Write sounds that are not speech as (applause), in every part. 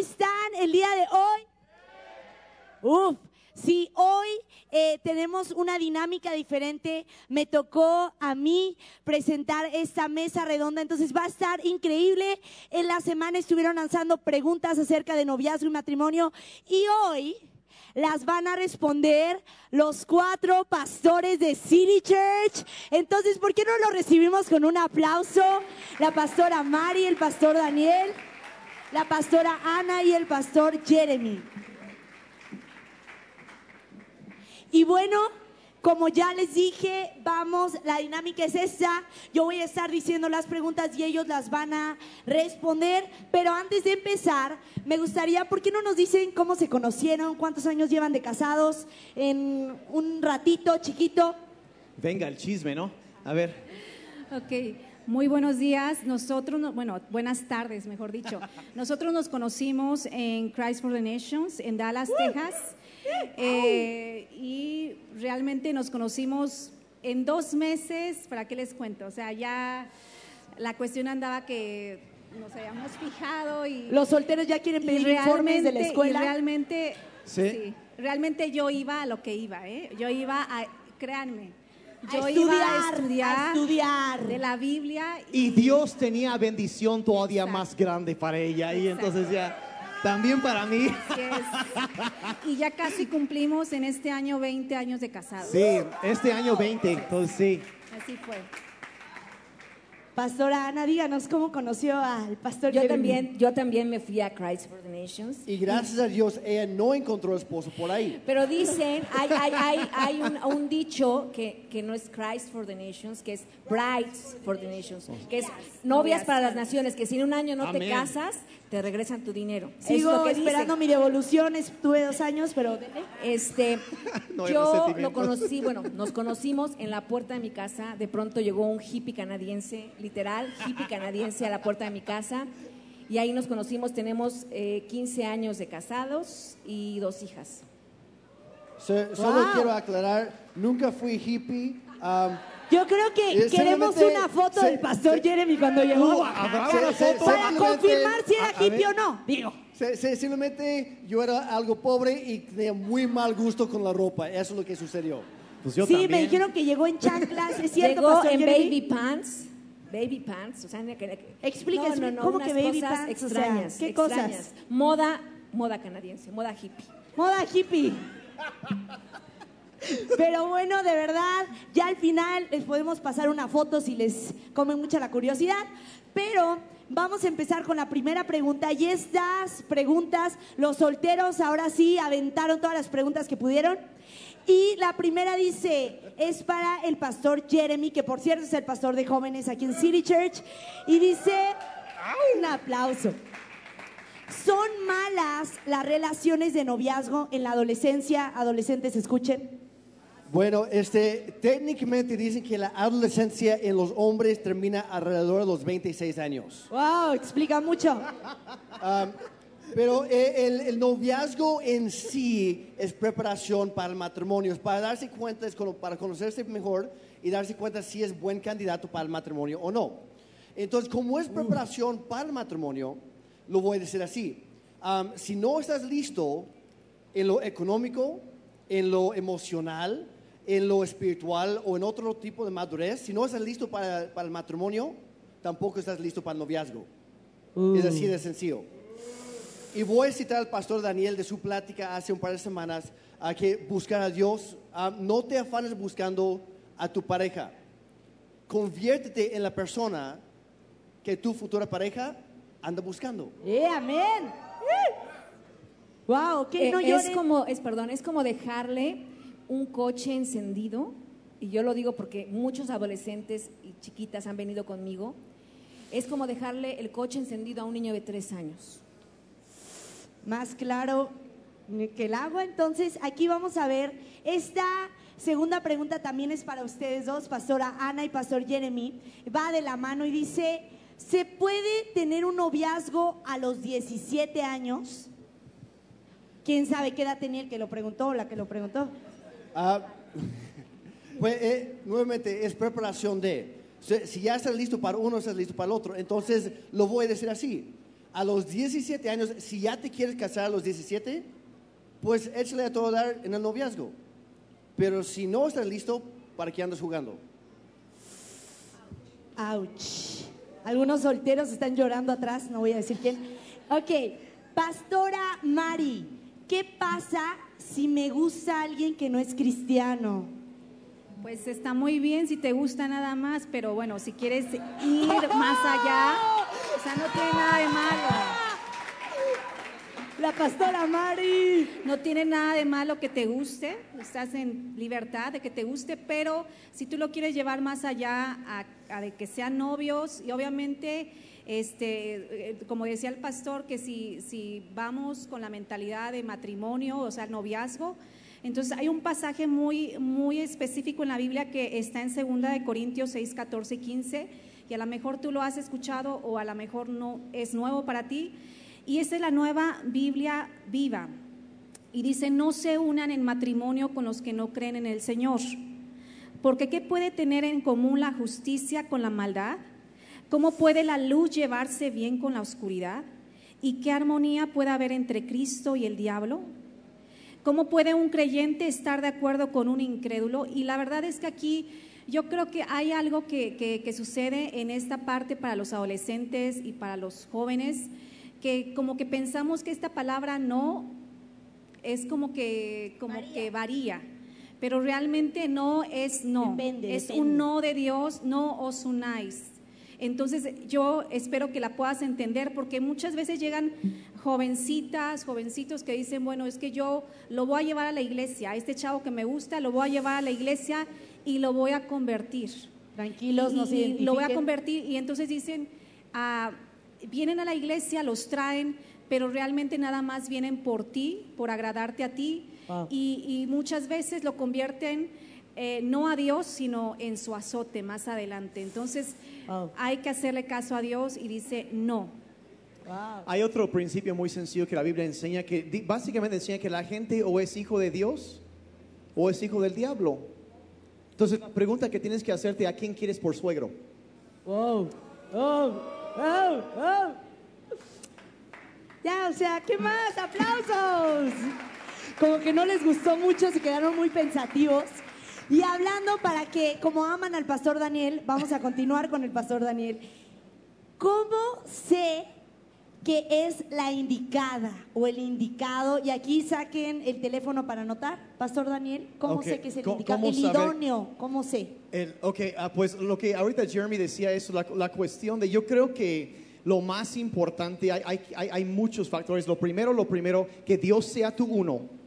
están el día de hoy? Uf, sí, hoy eh, tenemos una dinámica diferente. Me tocó a mí presentar esta mesa redonda, entonces va a estar increíble. En la semana estuvieron lanzando preguntas acerca de noviazgo y matrimonio y hoy las van a responder los cuatro pastores de City Church. Entonces, ¿por qué no lo recibimos con un aplauso? La pastora Mari, el pastor Daniel, la pastora Ana y el pastor Jeremy. Y bueno, como ya les dije, vamos, la dinámica es esta. Yo voy a estar diciendo las preguntas y ellos las van a responder. Pero antes de empezar, me gustaría, ¿por qué no nos dicen cómo se conocieron? ¿Cuántos años llevan de casados? En un ratito, chiquito. Venga, el chisme, ¿no? A ver. Ok, muy buenos días. Nosotros, no- bueno, buenas tardes, mejor dicho. (laughs) Nosotros nos conocimos en Christ for the Nations, en Dallas, Texas. Eh, y realmente nos conocimos en dos meses, ¿para qué les cuento? O sea, ya la cuestión andaba que nos habíamos fijado y... Los solteros ya quieren pedir informes de la realmente- y escuela. realmente, Sí. sí, realmente yo iba a lo que iba, ¿eh? Yo iba a, créanme, yo a iba estudiar, a estudiar, a estudiar. de la Biblia Y Dios tenía bendición todavía Exacto. más grande para ella. Y Exacto. entonces ya, también para mí. Así es. Y ya casi cumplimos en este año 20 años de casados. Sí, este año 20, entonces sí. Así fue. Pastora Ana, díganos cómo conoció al pastor Yo Jeremy. también, yo también me fui a Christ for the Nations. Y gracias a Dios ella no encontró esposo por ahí. Pero dicen, hay, (laughs) hay, hay, hay un, un dicho que, que no es Christ for the Nations, que es Brides for the Nations, que es novias para las naciones, que si en un año no te casas, te regresan tu dinero. Sigo es lo que esperando dicen. mi devolución, estuve dos años, pero. Este, (laughs) No yo lo conocí, bueno, nos conocimos en la puerta de mi casa. De pronto llegó un hippie canadiense, literal, hippie canadiense a la puerta de mi casa. Y ahí nos conocimos. Tenemos eh, 15 años de casados y dos hijas. So- solo Wow. quiero aclarar, nunca fui hippie. um, Yo creo que queremos una foto se- del pastor se- Jeremy cuando llegó. ¿habrá Se- una se- foto? Para confirmar si era a- a hippie ver. o no. Digo. simplemente yo era algo pobre y tenía muy mal gusto con la ropa. Eso es lo que sucedió. Pues yo sí, también. me dijeron que llegó en chanclas. ¿Es cierto, Llegó pastor en Jeremy? baby pants. Baby pants, o sea, que- que- Explíquese, ¿cómo unas que baby cosas pants? O sea, Extrañas, ¿qué extrañas. cosas? Moda, moda canadiense, moda hippie. Moda hippie. Pero bueno, de verdad, ya al final les podemos pasar una foto si les come mucha la curiosidad. Pero vamos a empezar con la primera pregunta. Y estas preguntas, los solteros ahora sí aventaron todas las preguntas que pudieron. Y la primera dice, es para el pastor Jeremy, que por cierto es el pastor de jóvenes aquí en City Church. Y dice, un aplauso. ¿Son malas las relaciones de noviazgo en la adolescencia? Adolescentes, escuchen. Bueno, este, técnicamente dicen que la adolescencia en los hombres termina alrededor de los 26 años. Wow, explica mucho. Um, pero eh, el, el noviazgo en sí es preparación para el matrimonio, es para darse cuenta, es para conocerse mejor y darse cuenta si es buen candidato para el matrimonio o no. Entonces, como es preparación para el matrimonio, lo voy a decir así. Um, si no estás listo en lo económico, en lo emocional, en lo espiritual o en otro tipo de madurez, si no estás listo para, para el matrimonio, tampoco estás listo para el noviazgo. Es así de sencillo. Y voy a citar al pastor Daniel de su plática hace un par de semanas a que buscar a Dios, ah, no te afanes buscando a tu pareja. Conviértete en la persona que tu futura pareja anda buscando. ¡Eh, amén! Wow, que Eh, no es como, es, perdón, es como dejarle un coche encendido, y yo lo digo porque muchos adolescentes y chiquitas han venido conmigo, es como dejarle el coche encendido a un niño de tres años. Más claro que el agua. Entonces, aquí vamos a ver. Esta segunda pregunta también es para ustedes dos, Pastora Ana y Pastor Jeremy. Va de la mano y dice, ¿se puede tener un noviazgo a los 17 años? ¿Quién sabe qué edad tenía el que lo preguntó o la que lo preguntó? Ah, (laughs) pues eh, nuevamente es preparación de. Si, ya estás listo para uno, estás listo para el otro. Entonces lo voy a decir así. a los 17 años, si ya te quieres casar a los 17, pues échale a todo dar en el noviazgo. Pero si no estás listo, ¿para qué andas jugando? Ouch. Algunos solteros están llorando atrás, no voy a decir quién. Ok, Pastora Mari, ¿qué pasa si me gusta alguien que no es cristiano? Pues está muy bien si te gusta nada más, pero bueno, si quieres ir (laughs) más allá, o sea, no tiene nada de malo. La Pastora Mari. No tiene nada de malo que te guste, estás en libertad de que te guste, pero si tú lo quieres llevar más allá a, a de que sean novios y obviamente, este, eh, como decía el pastor, que si, si vamos con la mentalidad de matrimonio, o sea, noviazgo, entonces hay un pasaje muy, muy específico en la Biblia que está en 2 de Corintios 6, 14 y 15, y a lo mejor tú lo has escuchado o a lo mejor no es nuevo para ti, y esa es la nueva Biblia viva. Y dice, no se unan en matrimonio con los que no creen en el Señor. Porque ¿qué puede tener en común la justicia con la maldad? ¿Cómo puede la luz llevarse bien con la oscuridad? ¿Y qué armonía puede haber entre Cristo y el diablo? ¿Cómo puede un creyente estar de acuerdo con un incrédulo? Y la verdad es que aquí yo creo que hay algo que, que, que sucede en esta parte para los adolescentes y para los jóvenes que como que pensamos que esta palabra no es como que, como Varía. que varía, pero realmente no es no, Depende, es depende. un no de Dios, no os unáis. Entonces yo espero que la puedas entender porque muchas veces llegan jovencitas, jovencitos que dicen, bueno, es que yo lo voy a llevar a la iglesia, este chavo que me gusta, lo voy a llevar a la iglesia y lo voy a convertir Tranquilos, no se lo voy a convertir y entonces dicen, ah, vienen a la iglesia, los traen, pero realmente nada más vienen por ti, por agradarte a ti Wow. y, y muchas veces lo convierten eh, no a Dios, sino en su azote más adelante. Entonces Wow. hay que hacerle caso a Dios y dice no. Wow. Hay otro principio muy sencillo que la Biblia enseña, que básicamente enseña que la gente o es hijo de Dios o es hijo del diablo. Entonces, la pregunta que tienes que hacerte, ¿a quién quieres por suegro? Wow. Wow. Wow. Wow. Ya, o sea, ¿qué más? ¡Aplausos! Como que no les gustó mucho, se quedaron muy pensativos. Y hablando para que, como aman al pastor Daniel, vamos a continuar con el pastor Daniel. ¿Cómo sé que es la indicada o el indicado? Y aquí saquen el teléfono para anotar, pastor Daniel. ¿Cómo Ok, sé que es el ¿cómo- indicado? El saber? idóneo, ¿cómo sé? El- ok, ah, pues lo que ahorita Jeremy decía es la, la cuestión de, yo creo que lo más importante, hay, hay- hay muchos factores. Lo primero, lo primero, que Dios sea tu uno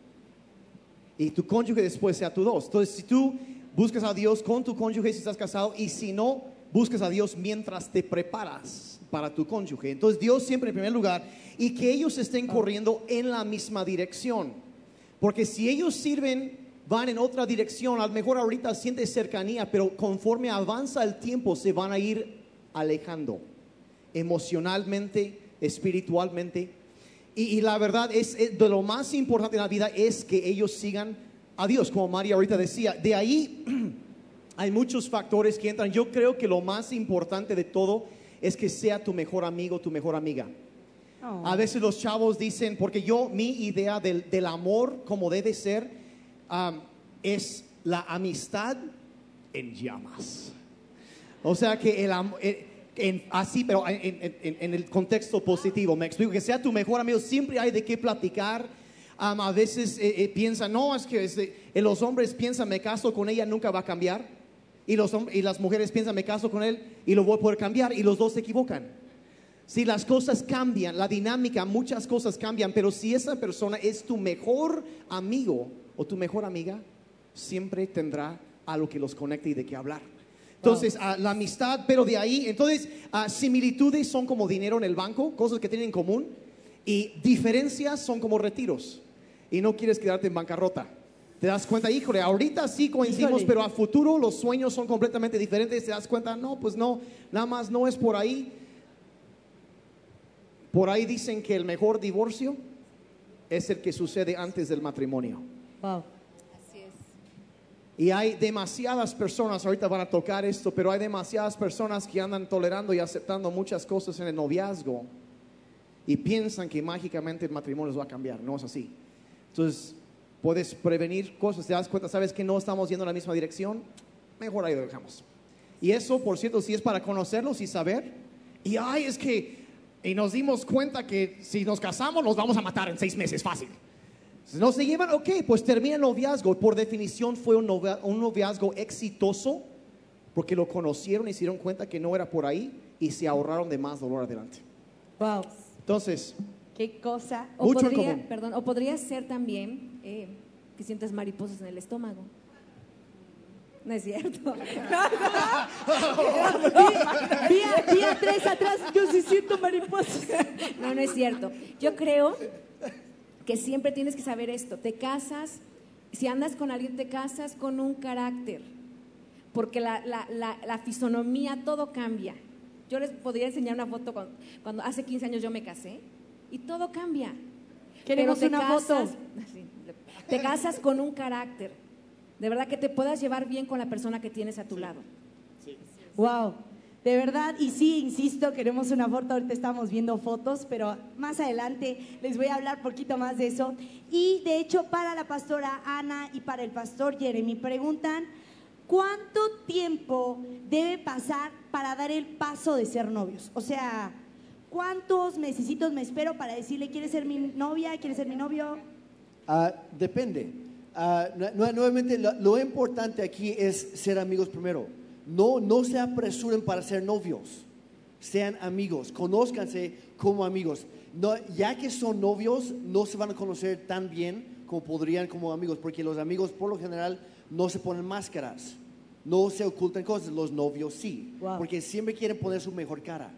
y tu cónyuge después sea tu dos. Entonces, si tú buscas a Dios con tu cónyuge si estás casado y si no, buscas a Dios mientras te preparas para tu cónyuge. Entonces, Dios siempre en primer lugar y que ellos estén corriendo en la misma dirección. Porque si ellos sirven, van en otra dirección, a lo mejor ahorita sientes cercanía, pero conforme avanza el tiempo se van a ir alejando emocionalmente, espiritualmente. Y, y la verdad es, es de lo más importante en la vida es que ellos sigan a Dios, como María ahorita decía. De ahí (clears throat) hay muchos factores que entran. Yo creo que lo más importante de todo es que sea tu mejor amigo, tu mejor amiga. A veces los chavos dicen, porque yo, mi idea del, del amor como debe ser, am, es la amistad en llamas. O sea que el amor, así, pero en, el contexto positivo, me explico, que sea tu mejor amigo, siempre hay de qué platicar. A veces eh, eh, piensan, no, es que este, eh, los hombres piensan, me caso con ella, nunca va a cambiar. Y, los, y las mujeres piensan, me caso con él y lo voy a poder cambiar. Y los dos se equivocan. Si las cosas cambian, la dinámica, muchas cosas cambian, pero si esa persona es tu mejor amigo o tu mejor amiga, siempre tendrá algo que los conecte y de qué hablar. Entonces, ah, la amistad, pero de ahí, entonces, ah, similitudes son como dinero en el banco, cosas que tienen en común, y diferencias son como retiros, y no quieres quedarte en bancarrota. Te das cuenta, híjole, ahorita sí coincidimos, Híjole. pero a futuro los sueños son completamente diferentes. Te das cuenta, no, pues no, nada más no es por ahí. Por ahí dicen que el mejor divorcio es el que sucede antes del matrimonio. Wow. Y hay demasiadas personas, ahorita van a tocar esto, pero hay demasiadas personas que andan tolerando y aceptando muchas cosas en el noviazgo. y piensan que mágicamente el matrimonio les va a cambiar. No es así. Entonces, puedes prevenir cosas, te das cuenta, sabes que no estamos yendo en la misma dirección, mejor ahí lo dejamos. Y eso, por cierto, sí es para conocerlos y saber. Y ay, es que, y nos dimos cuenta que si nos casamos, nos vamos a matar en seis meses, fácil. No se llevan, ok, pues termina el noviazgo. Por definición fue un, novia- un noviazgo exitoso porque lo conocieron y se dieron cuenta que no era por ahí y se ahorraron de más dolor adelante. Wow. Entonces, Qué cosa. O Mucho en podría, común. perdón, o podría ser también eh, que sientas mariposas en el estómago. No es cierto. (laughs) Día, (laughs) día tres atrás, yo sí siento mariposas. (laughs) No, no es cierto. Yo creo que siempre tienes que saber esto. Te casas, si andas con alguien, te casas con un carácter. Porque la, la- la- la fisonomía, todo cambia. Yo les podría enseñar una foto cuando, cuando hace 15 años yo me casé y todo cambia. Queremos Pero te una casas- foto. (laughs) Sí, te casas con un carácter. De verdad que te puedas llevar bien con la persona que tienes a tu lado. Wow. De verdad, y sí, insisto, queremos una foto, ahorita estamos viendo fotos, pero más adelante les voy a hablar poquito más de eso. Y de hecho, para la pastora Ana y para el pastor Jeremy preguntan, ¿cuánto tiempo debe pasar para dar el paso de ser novios? O sea, ¿cuántos mesecitos me espero para decirle, ¿quieres ser mi novia? ¿Quieres ser mi novio? Ah, depende. Ah, nu- nu- nuevamente, lo importante aquí es ser amigos primero. No, no se apresuren para ser novios. Sean amigos, conózcanse como amigos. No, ya que son novios, no se van a conocer tan bien como podrían como amigos, porque los amigos por lo general no se ponen máscaras, no se ocultan cosas, los novios sí, Wow. porque siempre quieren poner su mejor cara.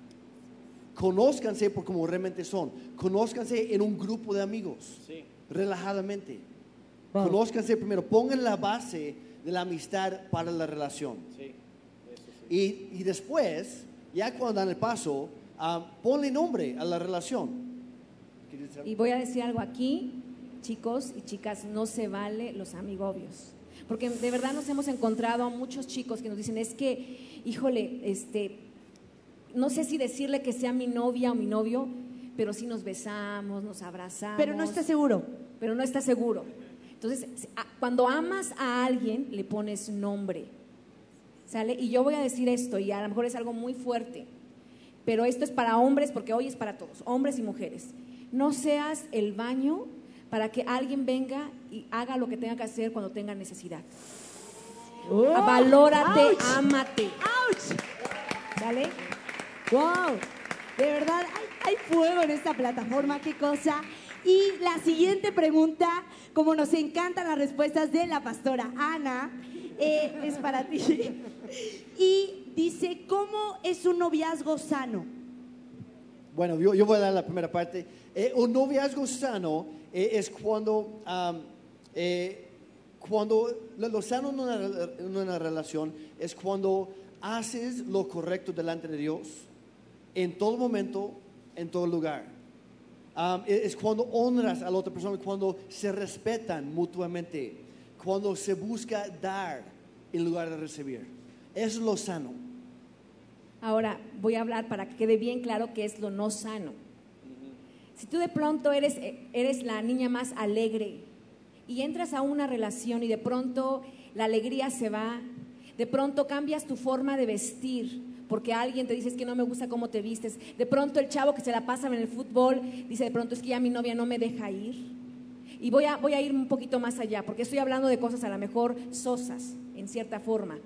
Conózcanse por como realmente son. Conózcanse en un grupo de amigos. Relajadamente. Wow. Conózcanse primero. Pongan la base de la amistad para la relación. Y, y después, ya cuando dan el paso, ah, ponle nombre a la relación. Y voy a decir algo aquí, chicos y chicas, no se vale los amigobios. Porque de verdad nos hemos encontrado a muchos chicos que nos dicen, es que, híjole, este, no sé si decirle que sea mi novia o mi novio, pero sí nos besamos, nos abrazamos. Pero no está seguro. Pero no está seguro. Entonces, cuando amas a alguien, le pones nombre. ¿Sale? Y yo voy a decir esto, y a lo mejor es algo muy fuerte, pero esto es para hombres, porque hoy es para todos, hombres y mujeres. No seas el baño para que alguien venga y haga lo que tenga que hacer cuando tenga necesidad. Valórate, ¡Auch! ámate. ¡Auch! ¿Sale? ¡Wow! De verdad, hay, hay fuego en esta plataforma, qué cosa. Y la siguiente pregunta, como nos encantan las respuestas de la pastora Ana, eh, es para ti. (laughs) Y dice, ¿cómo es un noviazgo sano? Bueno, yo, voy a dar la primera parte. Eh, un noviazgo sano eh, es cuando, eh, cuando lo, sano en una, una relación es cuando haces lo correcto delante de Dios en todo momento, en todo lugar. E- es cuando honras a la otra persona, cuando se respetan mutuamente, cuando se busca dar en lugar de recibir. Eso es lo sano. Ahora voy a hablar para que quede bien claro qué es lo no sano. Si tú de pronto eres, eres la niña más alegre y entras a una relación y de pronto la alegría se va, de pronto cambias tu forma de vestir porque alguien te dice "Es que no me gusta cómo te vistes, de pronto el chavo que se la pasa en el fútbol dice de pronto es que ya mi novia no me deja ir. Y voy a, voy a ir un poquito más allá, porque estoy hablando de cosas a lo mejor sosas, en cierta forma.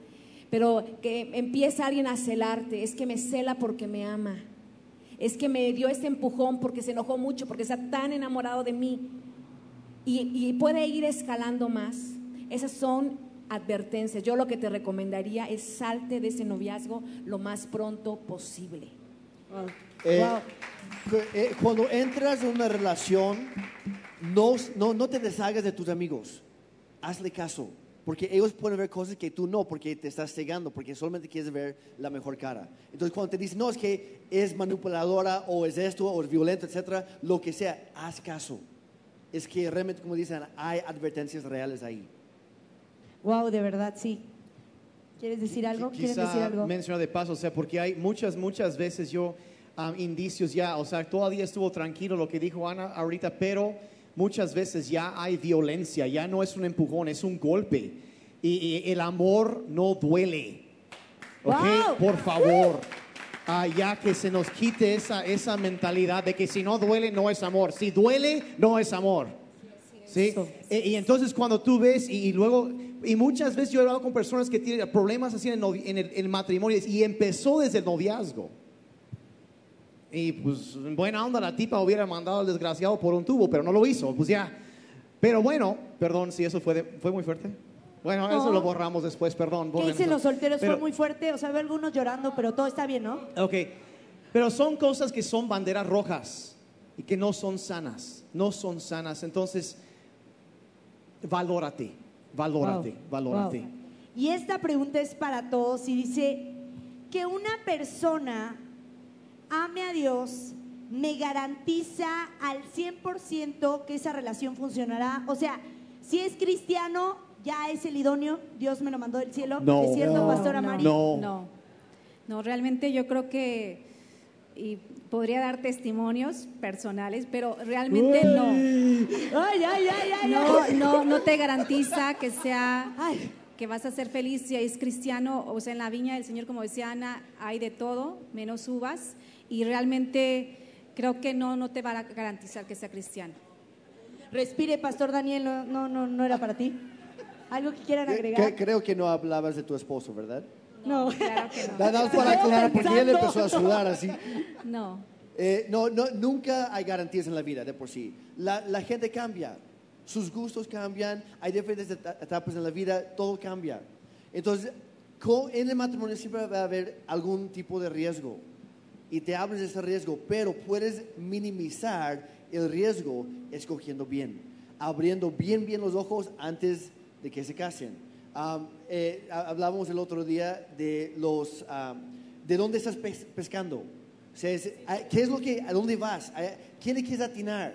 Pero que empieza alguien a celarte, es que me cela porque me ama. Es que me dio este empujón porque se enojó mucho, porque está tan enamorado de mí. Y, y puede ir escalando más. Esas son advertencias. Yo lo que te recomendaría es salte de ese noviazgo lo más pronto posible. Eh, Wow. eh, cuando entras en una relación, no, no, no te deshagas de tus amigos. Hazle caso. Porque ellos pueden ver cosas que tú no, porque te estás cegando, porque solamente quieres ver la mejor cara. Entonces, cuando te dicen, no, es que es manipuladora, o es esto, o es violento, etcétera, lo que sea, haz caso. Es que realmente, como dicen, hay advertencias reales ahí. Wow, de verdad, sí. ¿Quieres decir algo? ¿Quieres Quizá decir algo? mencionar de paso, o sea, porque hay muchas, muchas veces yo um, indicios ya, o sea, todavía estuvo tranquilo lo que dijo Ana ahorita, pero muchas veces ya hay violencia, ya no es un empujón, es un golpe. Y, y el amor no duele. ¿Ok? Wow. Por favor. Ah, ya que se nos quite esa, esa mentalidad de que si no duele, no es amor. Si duele, no es amor. ¿Sí? E- Y, entonces cuando tú ves y, y luego, y muchas veces yo he hablado con personas que tienen problemas así en el, novi- en el- en el matrimonio y empezó desde el noviazgo. Y pues en buena onda la tipa hubiera mandado al desgraciado por un tubo, pero no lo hizo, pues ya. Pero bueno, perdón si eso fue, de- fue muy fuerte. Bueno, eso lo borramos después, perdón. ¿Qué dicen los solteros? Pero- Fue muy fuerte. O sea, veo algunos llorando, pero todo está bien, ¿no? Ok, pero son cosas que son banderas rojas y que no son sanas, no son sanas. Entonces, valórate, valórate, Wow, valórate. wow. Y esta pregunta es para todos y dice, que una persona ame a Dios me garantiza al 100% que esa relación funcionará. O sea, si es cristiano, ya es el idóneo, Dios me lo mandó del cielo. No. ¿Es cierto, No, Pastora no, Mari? No. No, no, realmente yo creo que, y podría dar testimonios personales, pero realmente no. Ay, ay, ay, ay, No, no, no te garantiza que sea, Ay. que vas a ser feliz si es cristiano, o sea, en la viña del Señor, como decía Ana, hay de todo, menos uvas, y realmente creo que no, no te va a garantizar que sea cristiano. Respire, Pastor Daniel, no, no, no, no era para ti. ¿Algo que quieran agregar? que- creo que no hablabas de tu esposo, ¿verdad? No. Claro que no. Nada más para aclarar, porque él empezó a sudar así. No. Eh, no, no, nunca hay garantías en la vida de por sí. La, la gente cambia, sus gustos cambian, hay diferentes eta- etapas en la vida, todo cambia. Entonces, en el matrimonio siempre va a haber algún tipo de riesgo y te hablas de ese riesgo, pero puedes minimizar el riesgo escogiendo bien, abriendo bien, bien los ojos antes de que se casen. Am, eh, ha- hablábamos el otro día de los, am, de dónde estás pes- pescando. O sea, es- a- ¿qué es lo que, a dónde vas? ¿A ¿Quién le quieres atinar?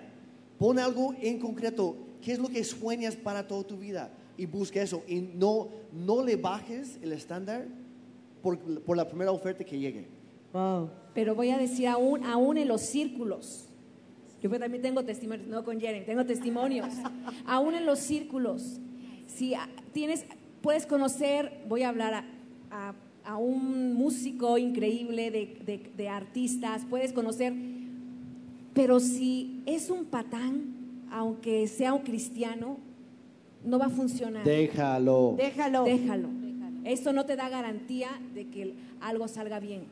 Pon algo en concreto. ¿Qué es lo que sueñas para toda tu vida? Y busca eso. Y no, no le bajes el estándar por, por la primera oferta que llegue. Wow. Pero voy a decir, aún, aún en los círculos, yo también tengo testimonios, no con Jeremy, tengo testimonios, (laughs) aún en los círculos, si tienes, puedes conocer, voy a hablar a, a- a un músico increíble de, de- de artistas, puedes conocer, pero si es un patán, aunque sea un cristiano, no va a funcionar. Déjalo. Déjalo. Déjalo. Esto no te da garantía de que algo salga bien.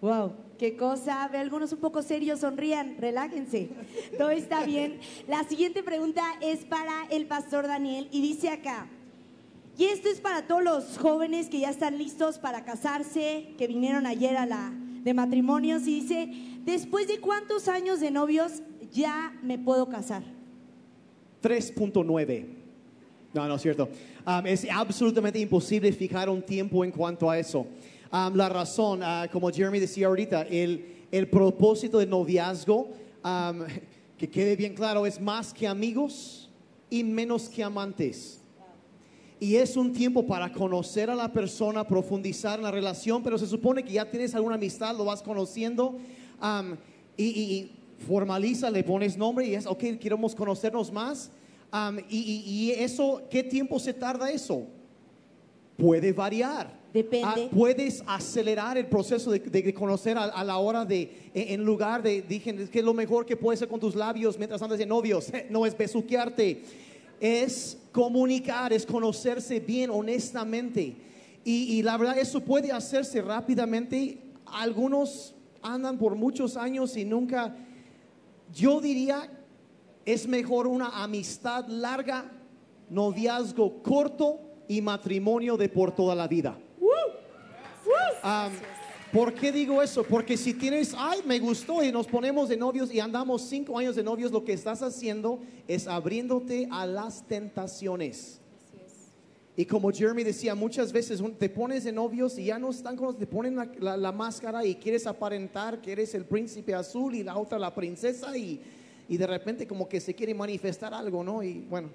Wow, qué cosa. Ve algunos un poco serios, sonrían, relájense. Todo está bien. La siguiente pregunta es para el pastor Daniel y dice acá, y esto es para todos los jóvenes que ya están listos para casarse, que vinieron ayer a la de matrimonios y dice, después de cuántos años de novios ya me puedo casar. 3.9. No, no es cierto. Um, es absolutamente imposible fijar un tiempo en cuanto a eso. La razón, ah, como Jeremy decía ahorita, el, el propósito del noviazgo, que quede bien claro, es más que amigos y menos que amantes. Y es un tiempo para conocer a la persona, profundizar en la relación, pero se supone que ya tienes alguna amistad, lo vas conociendo y, formaliza, le pones nombre y es, ok, queremos conocernos más. Um, y- y eso, ¿qué tiempo se tarda eso? Puede variar. Depende. Ah, puedes acelerar el proceso de, conocer a, la hora de, en en lugar de, dije, que lo mejor que puedes hacer con tus labios mientras andas de novios, (laughs) no es besuquearte, es comunicar, es conocerse bien, honestamente. Y, y la verdad, eso puede hacerse rápidamente. Algunos andan por muchos años y nunca, yo diría, es mejor una amistad larga, noviazgo corto y matrimonio de por toda la vida. ¿Por qué digo eso? Porque si tienes, ay, me gustó y nos ponemos de novios y andamos cinco años de novios, lo que estás haciendo es abriéndote a las tentaciones. Y como Jeremy decía, muchas veces te pones de novios y ya no están con te ponen la, la- la máscara y quieres aparentar que eres el príncipe azul y la otra la princesa y, y de repente como que se quiere manifestar algo, ¿no? Y bueno,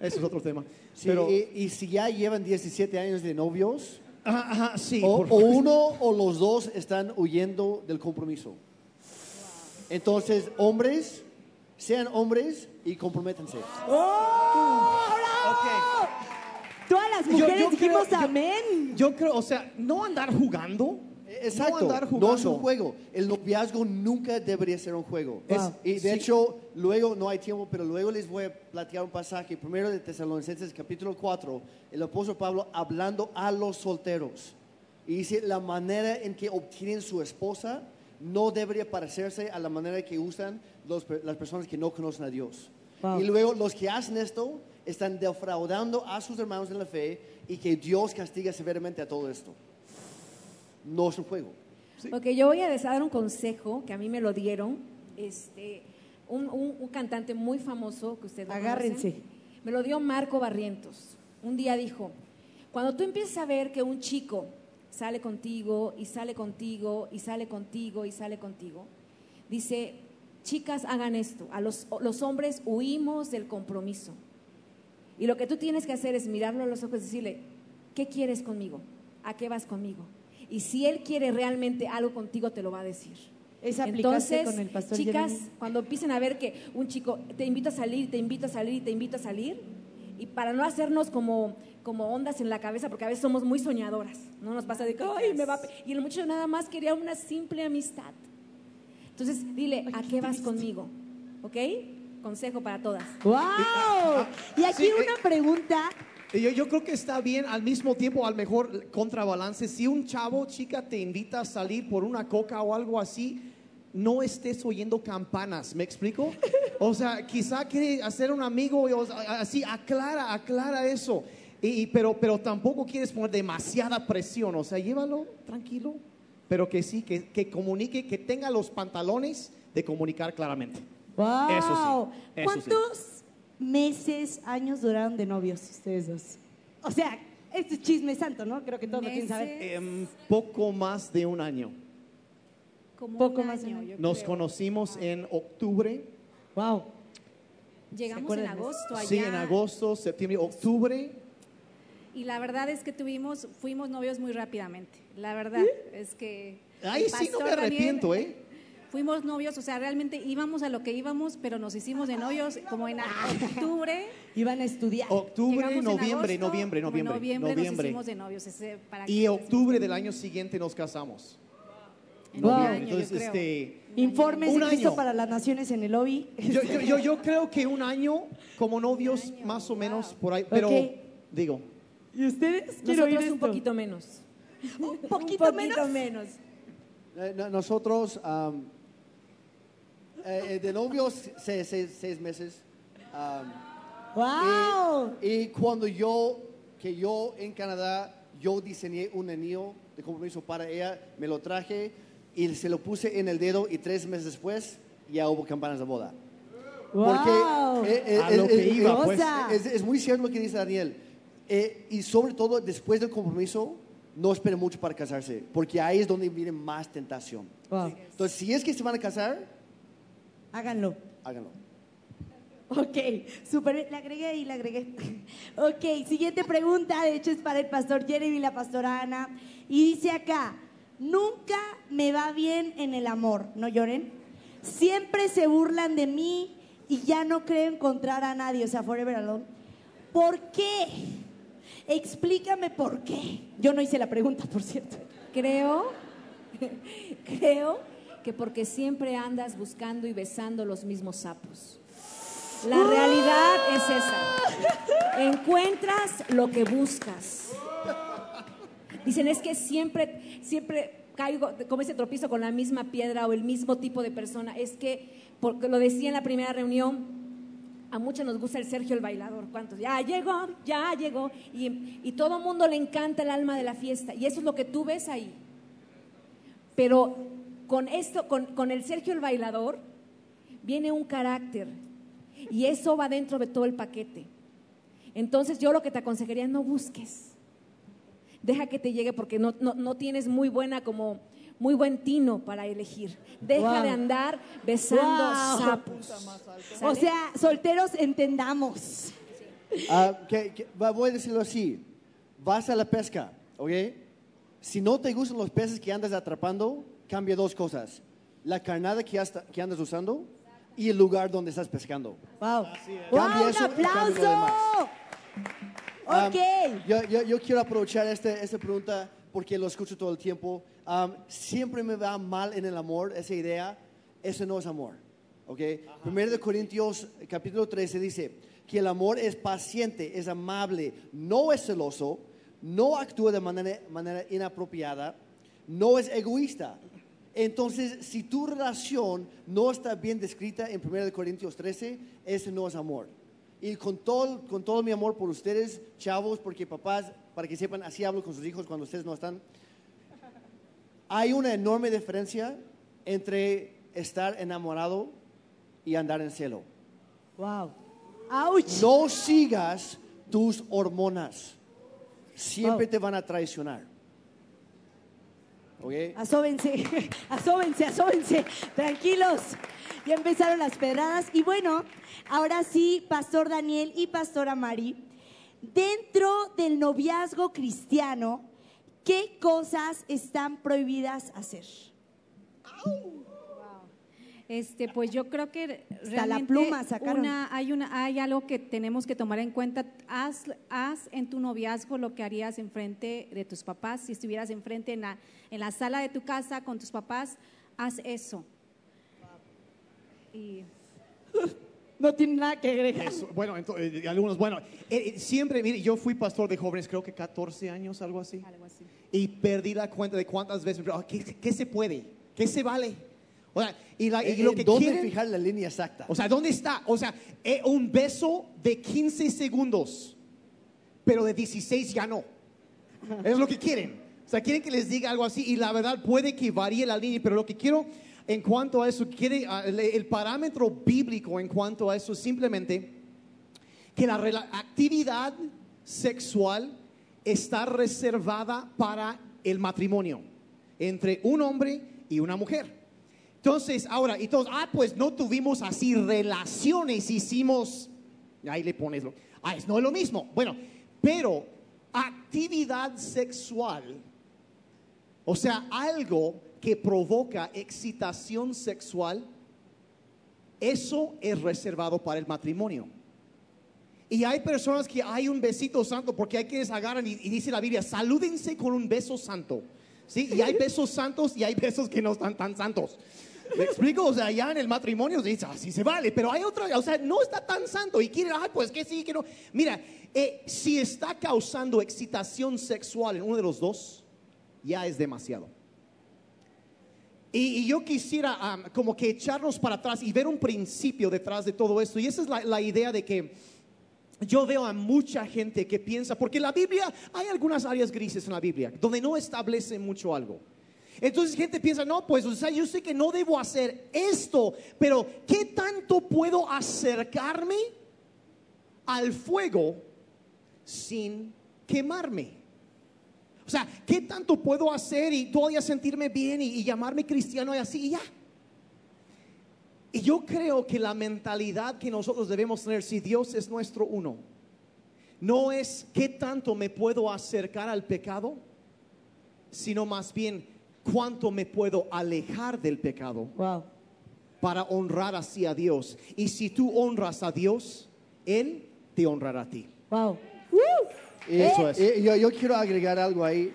eso es otro tema. Sí, Pero, y, y si ya llevan 17 años de novios, ajá, ajá, sí, o, por o favor. uno o los dos están huyendo del compromiso. Entonces, hombres, sean hombres y comprométanse. ¡Oh! ¡Bravo! Todas las Yo- mujeres yo dijimos creo- yo- amén. Yo creo, o sea, no andar jugando. Exacto, No andar no, jugando. es un juego. El noviazgo nunca debería ser un juego. Es- y de sí. hecho, luego, no hay tiempo, pero luego les voy a platicar un pasaje, primero de Tesalonicenses capítulo 4, el apóstol Pablo hablando a los solteros. Y dice, la manera en que obtienen su esposa no debería parecerse a la manera que usan los las personas que no conocen a Dios. Wow. Y luego los que hacen esto están defraudando a sus hermanos en la fe y que Dios castiga severamente a todo esto. No es un juego. Ok, yo voy a dar un consejo que a mí me lo dieron. Este, un, un- un cantante muy famoso que ustedes conocen. Agárrense. Me lo dio Marco Barrientos. Un día dijo, cuando tú empieces a ver que un chico sale contigo y sale contigo y sale contigo y sale contigo, dice, chicas hagan esto, a los, los hombres huimos del compromiso. Y lo que tú tienes que hacer es mirarlo a los ojos y decirle, ¿qué quieres conmigo? ¿A qué vas conmigo? Y si él quiere realmente algo contigo, te lo va a decir. Entonces, con el pastor chicas, Jeremy. cuando empiecen a ver que un chico te invita a salir, te invita a salir, te invita a salir, y para no hacernos como, como ondas en la cabeza, porque a veces somos muy soñadoras, no nos pasa de que, ay, me va a pe-". Y el muchacho nada más quería una simple amistad. Entonces, dile, ¿a qué vas conmigo? ¿Ok? Consejo para todas. ¡Wow! Y aquí Sí, eh, una pregunta. Yo, yo creo que está bien al mismo tiempo, al mejor contrabalance. Si un chavo, chica, te invita a salir por una coca o algo así, no estés oyendo campanas, ¿me explico? O sea, quizá quiere hacer un amigo, y, o sea, así, aclara, aclara eso. Y, pero, pero tampoco quieres poner demasiada presión, o sea, llévalo tranquilo, pero que sí, que, que comunique, que tenga los pantalones de comunicar claramente. ¡Wow! Eso sí, eso ¿Cuántos meses, años duraron de novios ustedes dos? O sea, este es chisme santo, ¿no? Creo que todos lo quieren saber. Em, poco más de un año. Como Poco un más de un año, yo Nos creo. conocimos en octubre. ¡Wow! Llegamos en acuerdan? agosto allá. Sí, en agosto, septiembre, octubre. Y la verdad es que tuvimos, fuimos novios muy rápidamente. La verdad es que. Ahí el sí no pastor me Daniel, arrepiento, ¿eh? Fuimos novios, o sea, realmente íbamos a lo que íbamos, pero nos hicimos de novios como en octubre. (laughs) Iban a estudiar. Octubre, noviembre, agosto, noviembre, noviembre, noviembre, noviembre. nos hicimos de novios. ese, para Y octubre del año siguiente nos casamos. En Wow. un año, yo Entonces, creo. este, Informes Un de Cristo año. para las naciones en el lobby. yo, yo, yo, (laughs) yo creo que un año como novios, más o menos por ahí. Pero, digo, ¿Y ustedes? Quiero Nosotros (laughs) un poquito menos. ¿Un poquito, un poquito menos? menos. Eh, no- Nosotros, eh, eh, de novios, seis, seis- seis meses. am, ¡Wow! y, y cuando yo, que yo en Canadá, yo diseñé un anillo de compromiso para ella, me lo traje y se lo puse en el dedo y tres meses después ya hubo campanas de boda. ¡Wow! Porque eh, eh, A lo es- que es- iba, es- pues. Es, es muy cierto lo que dice Daniel. Eh, y sobre todo después del compromiso, no esperen mucho para casarse, porque ahí es donde viene más tentación. Wow. Entonces, si es que se van a casar, Háganlo. háganlo. Ok, súper bien. Le agregué ahí, le agregué. (laughs) Ok, siguiente pregunta. De hecho, es para el pastor Jeremy y la pastora Ana. Y dice acá: Nunca me va bien en el amor. No lloren. Siempre se burlan de mí y ya no creo encontrar a nadie. O sea, Forever Alone. ¿Por qué? Explícame por qué. Yo no hice la pregunta, por cierto. Creo, (laughs) creo que porque siempre andas buscando y besando los mismos sapos. La realidad es esa. Encuentras lo que buscas. Dicen, es que siempre, siempre caigo, como ese tropiezo con la misma piedra o el mismo tipo de persona. Es que, porque lo decía en la primera reunión, a muchos nos gusta el Sergio el bailador. ¿Cuántos? Ya llegó, ya llegó. Y, y todo el mundo le encanta el alma de la fiesta. Y eso es lo que tú ves ahí. Pero con esto, con, con el Sergio el bailador, viene un carácter. Y eso va dentro de todo el paquete. Entonces yo lo que te aconsejaría, no busques. Deja que te llegue porque no, no, no tienes muy buena como muy buen tino para elegir. Deja Wow. de andar besando Wow. sapos. O sea, solteros, entendamos. Ah, que- voy a decirlo así. Vas a la pesca, ¿ok? Si no te gustan los peces que andas atrapando, cambia dos cosas. la carnada que, hasta- que andas usando y el lugar donde estás pescando. Wow. Cambia Wow, un eso aplauso. Um, Ok. yo, yo- yo quiero aprovechar este- esta pregunta porque lo escucho todo el tiempo. Um, siempre me va mal en el amor esa idea. Eso no es amor. ¿ok? Primero de Corintios capítulo 13 dice que el amor es paciente, es amable, no es celoso, no actúa de manera, manera inapropiada, no es egoísta. Entonces, si tu relación no está bien descrita en 1 de Corintios 13, ese no es amor. Y con todo, con todo mi amor por ustedes, chavos, porque papás, para que sepan, así hablo con sus hijos cuando ustedes no están. Hay una enorme diferencia entre estar enamorado y andar en celo. Wow. Ouch. No sigas tus hormonas. Siempre Wow. te van a traicionar. ¿Ok? Asóbense, (laughs) asóbense, asóbense, tranquilos. Ya empezaron las pedradas. Y bueno, ahora sí, Pastor Daniel y Pastora Mari, dentro del noviazgo cristiano, ¿qué cosas están prohibidas hacer? Este, pues yo creo que la realmente pluma sacaron. una- hay, una, hay algo que tenemos que tomar en cuenta. Haz, haz en tu noviazgo lo que harías enfrente de tus papás. Si estuvieras enfrente en la, en la sala de tu casa con tus papás, haz eso. Y No tiene nada que agregar. Eso, bueno, entonces, algunos, bueno, eh, eh, siempre, mire, yo fui pastor de jóvenes, creo que 14 años, algo así. algo así. Y perdí la cuenta de cuántas veces, pero, ah, ¿qué, qué se puede? ¿Qué se vale? O sea, y, la- y ¿En lo que dónde quieren, fijar la línea exacta? o sea, ¿dónde está? O sea, eh, un beso de 15 segundos, pero de 16 ya no. Es lo que quieren. O sea, quieren que les diga algo así y la verdad puede que varíe la línea, pero lo que quiero en cuanto a eso, quiere, el, parámetro bíblico en cuanto a eso es simplemente que la actividad sexual está reservada para el matrimonio entre un hombre y una mujer. Entonces, ahora, y todos, ah, pues no tuvimos así relaciones, hicimos, ahí le pones lo, ah, es no es lo mismo. Bueno, pero actividad sexual, o sea, algo que provoca excitación sexual, eso es reservado para el matrimonio. Y hay personas que hay un besito santo porque hay quienes agarran y, y dice la Biblia, salúdense con un beso santo. ¿Sí? Y hay (laughs) besos santos y hay besos que no están tan santos. ¿Me explico? O sea, ya en el matrimonio se dice, así se vale, pero hay otra, o sea, no está tan santo y quiere, ay, pues que sí, que no. Mira, eh, si está causando excitación sexual en uno de los dos, ya es demasiado. Y, y yo quisiera am, como que echarnos para atrás y ver un principio detrás de todo esto. Y esa es la, la idea de que yo veo a mucha gente que piensa, porque la Biblia, hay algunas áreas grises en la Biblia donde no establece mucho algo. Entonces gente piensa, no, pues o sea, yo sé que no debo hacer esto, pero ¿qué tanto puedo acercarme al fuego sin quemarme? O sea, ¿qué tanto puedo hacer y todavía sentirme bien y, y llamarme cristiano y así y ya? Y yo creo que la mentalidad que nosotros debemos tener, si Dios es nuestro uno, no es qué tanto me puedo acercar al pecado, sino más bien cuánto me puedo alejar del pecado Wow. para honrar así a Dios. Y si tú honras a Dios, Él te honrará a ti. Wow. Eso es. Eh, yo, yo quiero agregar algo ahí.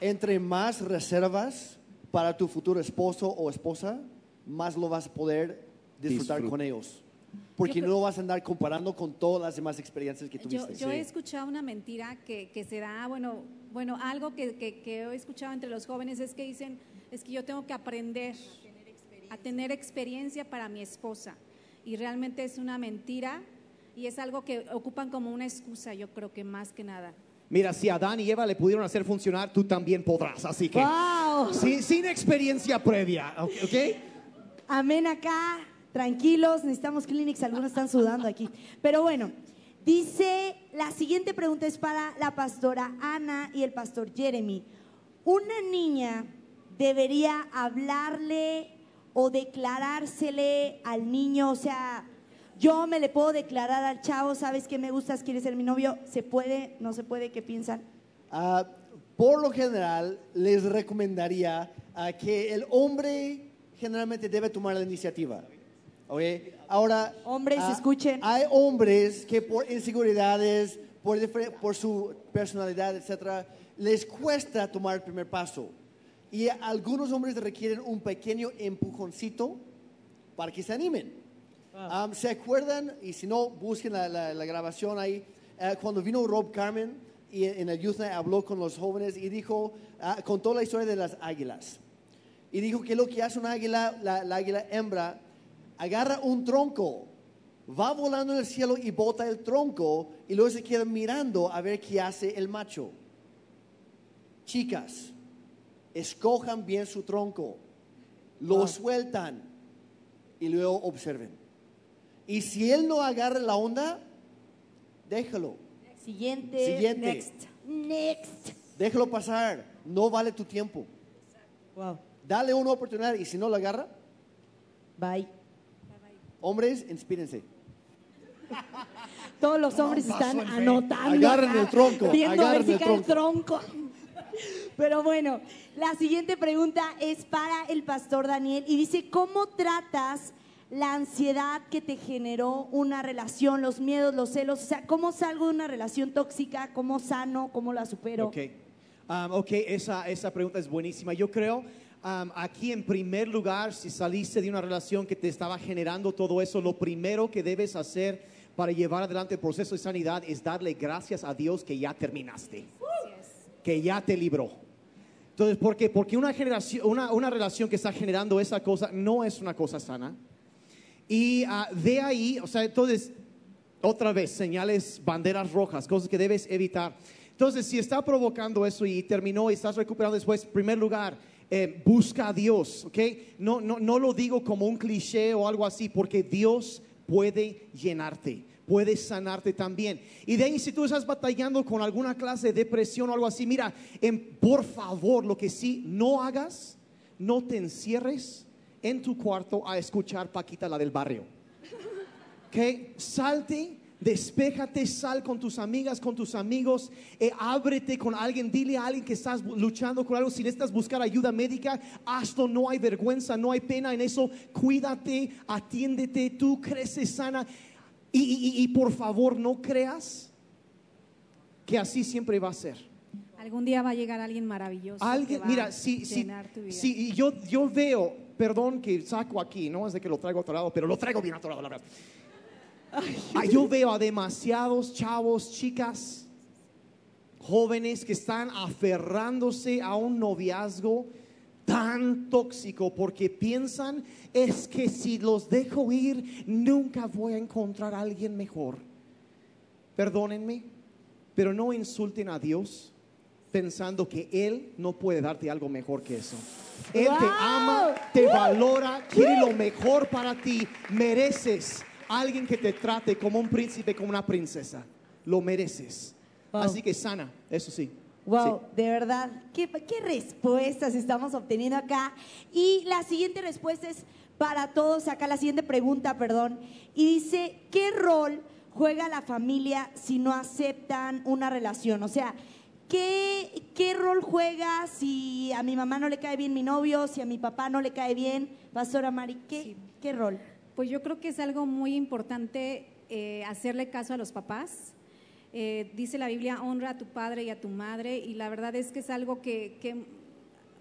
Entre más reservas para tu futuro esposo o esposa, más lo vas a poder disfrutar Disfruta. con ellos. Porque Yo no vas a andar comparando con todas las demás experiencias que Yo, tuviste. yo Sí. he escuchado una mentira que, que se da, bueno, bueno algo que, que- que he escuchado entre los jóvenes es que dicen, es que yo tengo que aprender a tener experiencia para mi esposa. Y realmente es una mentira y es algo que ocupan como una excusa, yo creo que más que nada. Mira, si Adán y Eva le pudieron hacer funcionar, tú también podrás. Así que, Wow. sin, sin experiencia previa, ¿ok? ¿ok? Amén acá, tranquilos, necesitamos clinics, algunos están sudando aquí. Pero bueno, dice, la siguiente pregunta es para la pastora Ana y el pastor Jeremy. ¿Una niña debería hablarle o declarársele al niño? O sea, yo me le puedo declarar al chavo, ¿sabes que me gustas? ¿Quieres ser mi novio? ¿Se puede? ¿No se puede? ¿Qué piensan? Ah, por lo general, les recomendaría ah, que el hombre generalmente debe tomar la iniciativa. ¿Ok? Ahora, ah, Hombres, escuchen. Hay hombres que por inseguridades, por, por su personalidad, etcétera, les cuesta tomar el primer paso. Y algunos hombres requieren un pequeño empujoncito para que se animen. Um, ¿Se acuerdan? Y si no, busquen la, la- la grabación ahí. eh, cuando vino Rob Carmen y en el Youth Night habló con los jóvenes y dijo, ah, contó la historia de las águilas. Y dijo que lo que hace una águila, la, la águila hembra, agarra un tronco, va volando en el cielo y bota el tronco y luego se queda mirando a ver qué hace el macho. Chicas, escojan bien su tronco, lo sueltan y luego observen. Y si él no agarra la onda, déjalo, Siguiente. Siguiente. Next. Next. déjalo pasar, no vale tu tiempo. Wow. Dale una oportunidad y si no la agarra, Bye. Hombres, inspírense. Todos los hombres están anotando. Agarren el tronco, Viendo a ver si el cae el tronco. (laughs) Pero bueno, la siguiente pregunta es para el pastor Daniel y dice, ¿cómo tratas la ansiedad que te generó una relación, los miedos, los celos? O sea, ¿cómo salgo de una relación tóxica? ¿Cómo sano? ¿Cómo la supero? Ok, Um, ok, esa, esa pregunta es buenísima. Yo creo, um, aquí en primer lugar, si saliste de una relación que te estaba generando todo eso, lo primero que debes hacer para llevar adelante el proceso de sanidad es darle gracias a Dios que ya terminaste, que ya te libró. Entonces, ¿por qué? Porque una, generación, una, una relación que está generando esa cosa no es una cosa sana. Y ah, de ahí, o sea, entonces, otra vez, señales, banderas rojas, cosas que debes evitar. Entonces, si está provocando eso y terminó y estás recuperando después, en primer lugar, eh, busca a Dios, ¿ok? No, no, no lo digo como un cliché o algo así, porque Dios puede llenarte, puede sanarte también. Y de ahí, si tú estás batallando con alguna clase de depresión o algo así, mira, em, por favor, lo que sí, no hagas, no te encierres en tu cuarto a escuchar Paquita, la del barrio. ¿ok? Salte, despéjate, sal con tus amigas, con tus amigos, eh, ábrete con alguien, dile a alguien que estás luchando con algo, si necesitas buscar ayuda médica, hazlo, no hay vergüenza, no hay pena en eso, cuídate, atiéndete, tú creces sana y, y- y- y por favor no creas que así siempre va a ser. Algún día va a llegar alguien maravilloso. que Alguien, va mira, si, si, llenar tu vida. si yo, yo veo, perdón que saco aquí, no es de que lo traigo atorado, pero lo traigo bien atorado, la verdad. Ah, yo veo a demasiados chavos, chicas, jóvenes que están aferrándose a un noviazgo tan tóxico porque piensan es que si los dejo ir nunca voy a encontrar a alguien mejor. Perdónenme, pero no insulten a Dios pensando que Él no puede darte algo mejor que eso. Él te ama, te valora, quiere lo mejor para ti. Mereces alguien que te trate como un príncipe, como una princesa. Lo mereces. Wow. Así que sana, eso sí. Wow, Sí. de verdad, ¿qué, qué respuestas estamos obteniendo acá. Y la siguiente respuesta es para todos acá, la siguiente pregunta, perdón. Y dice, ¿qué rol juega la familia si no aceptan una relación? O sea, ¿qué, qué rol juega si a mi mamá no le cae bien mi novio, si a mi papá no le cae bien? Pastora Mari, ¿qué, qué rol? Pues yo creo que es algo muy importante eh, hacerle caso a los papás. Eh, dice la Biblia, honra a tu padre y a tu madre, y la verdad es que es algo que,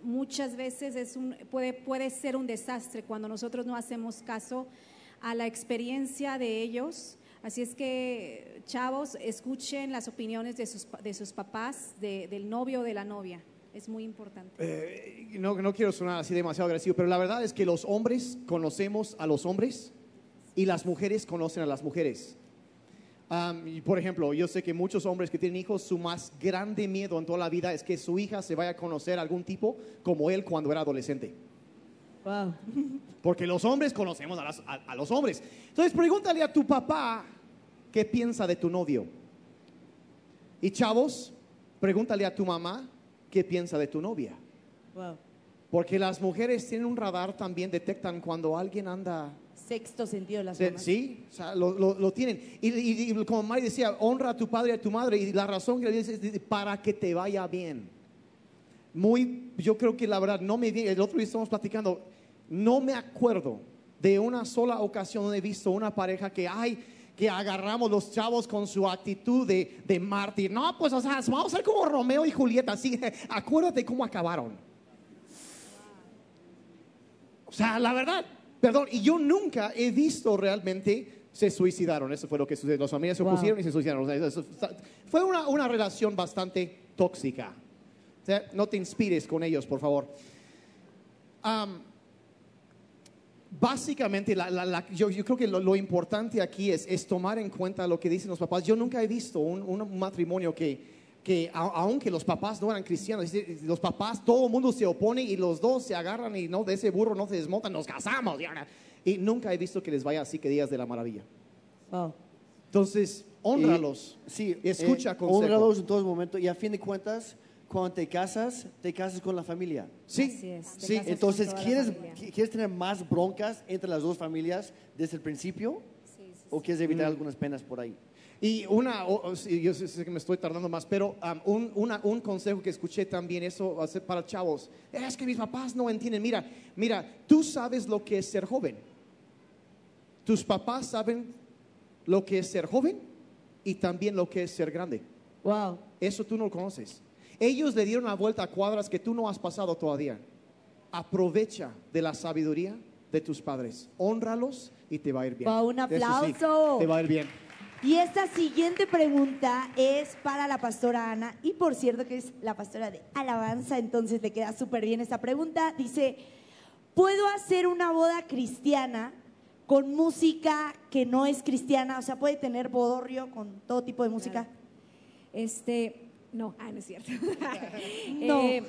muchas veces es un, puede, puede ser un desastre cuando nosotros no hacemos caso a la experiencia de ellos. Así es que, chavos, escuchen las opiniones de sus, de sus papás, de- del novio o de la novia. Es muy importante. Eh, no, no quiero sonar así demasiado agresivo, pero la verdad es que los hombres conocemos a los hombres y las mujeres conocen a las mujeres. Y por ejemplo, yo sé que muchos hombres que tienen hijos, su más grande miedo en toda la vida es que su hija se vaya a conocer a algún tipo como él cuando era adolescente. Wow. Porque los hombres conocemos a, las- a- a los hombres. Entonces pregúntale a tu papá qué piensa de tu novio. Y chavos, pregúntale a tu mamá qué piensa de tu novia. Wow. Porque las mujeres tienen un radar también, detectan cuando alguien anda... Sexto sentido las mamás. sí, o sea, lo, lo- lo tienen. Y, y- y como Mari decía, honra a tu padre y a tu madre. Y la razón que le dice es para que te vaya bien. Muy, yo creo que la verdad no me. El otro día estamos platicando. no me acuerdo de una sola ocasión donde he visto una pareja que hay que agarramos los chavos con su actitud de, de mártir. No, pues, o sea, vamos a ser como Romeo y Julieta, así, (laughs) acuérdate cómo acabaron. O sea, la verdad, perdón, y yo nunca he visto realmente se suicidaron. Eso fue lo que sucedió. Las familias se Wow. opusieron y se suicidaron. O sea, eso- fue una, una relación bastante tóxica. O sea, no te inspires con ellos, por favor. Am, básicamente, la- la- la- yo, yo creo que lo, lo importante aquí es, es tomar en cuenta lo que dicen los papás. Yo nunca he visto un, un matrimonio que, que a- aunque los papás no eran cristianos, los papás, todo el mundo se opone y los dos se agarran y no de ese burro no se desmontan, nos casamos. Y, y nunca he visto que les vaya así que días de la maravilla. Wow. Entonces, honralos. Y- sí, Y escucha eh, consejo. honralos en todo momento y a fin de cuentas, cuando te casas, te casas con la familia. Sí, Así es, te sí. casas Entonces, con toda la ¿quieres, familia. qui- ¿quieres tener más broncas entre las dos familias desde el principio? ¿O quieres evitar algunas penas por ahí? Y una, o- o- sí, yo sé, sé que me estoy tardando más, pero um, un, una- un consejo que escuché también, eso para chavos, es que mis papás no entienden. Mira, mira, tú sabes lo que es ser joven. Tus papás saben lo que es ser joven y también lo que es ser grande. Wow. Eso tú no lo conoces. Ellos le dieron la vuelta a cuadras que tú no has pasado todavía. Aprovecha de la sabiduría de tus padres. Honralos y te va a ir bien. Wow, un sí, aplauso. te va a ir bien. Y esta siguiente pregunta es para la pastora Ana. Y por cierto que es la pastora de alabanza, entonces le queda súper bien esta pregunta. Dice, ¿puedo hacer una boda cristiana con música que no es cristiana? O sea, puede tener bodorrio con todo tipo de música. Este, no, ah, no es cierto. (laughs) No. Eh,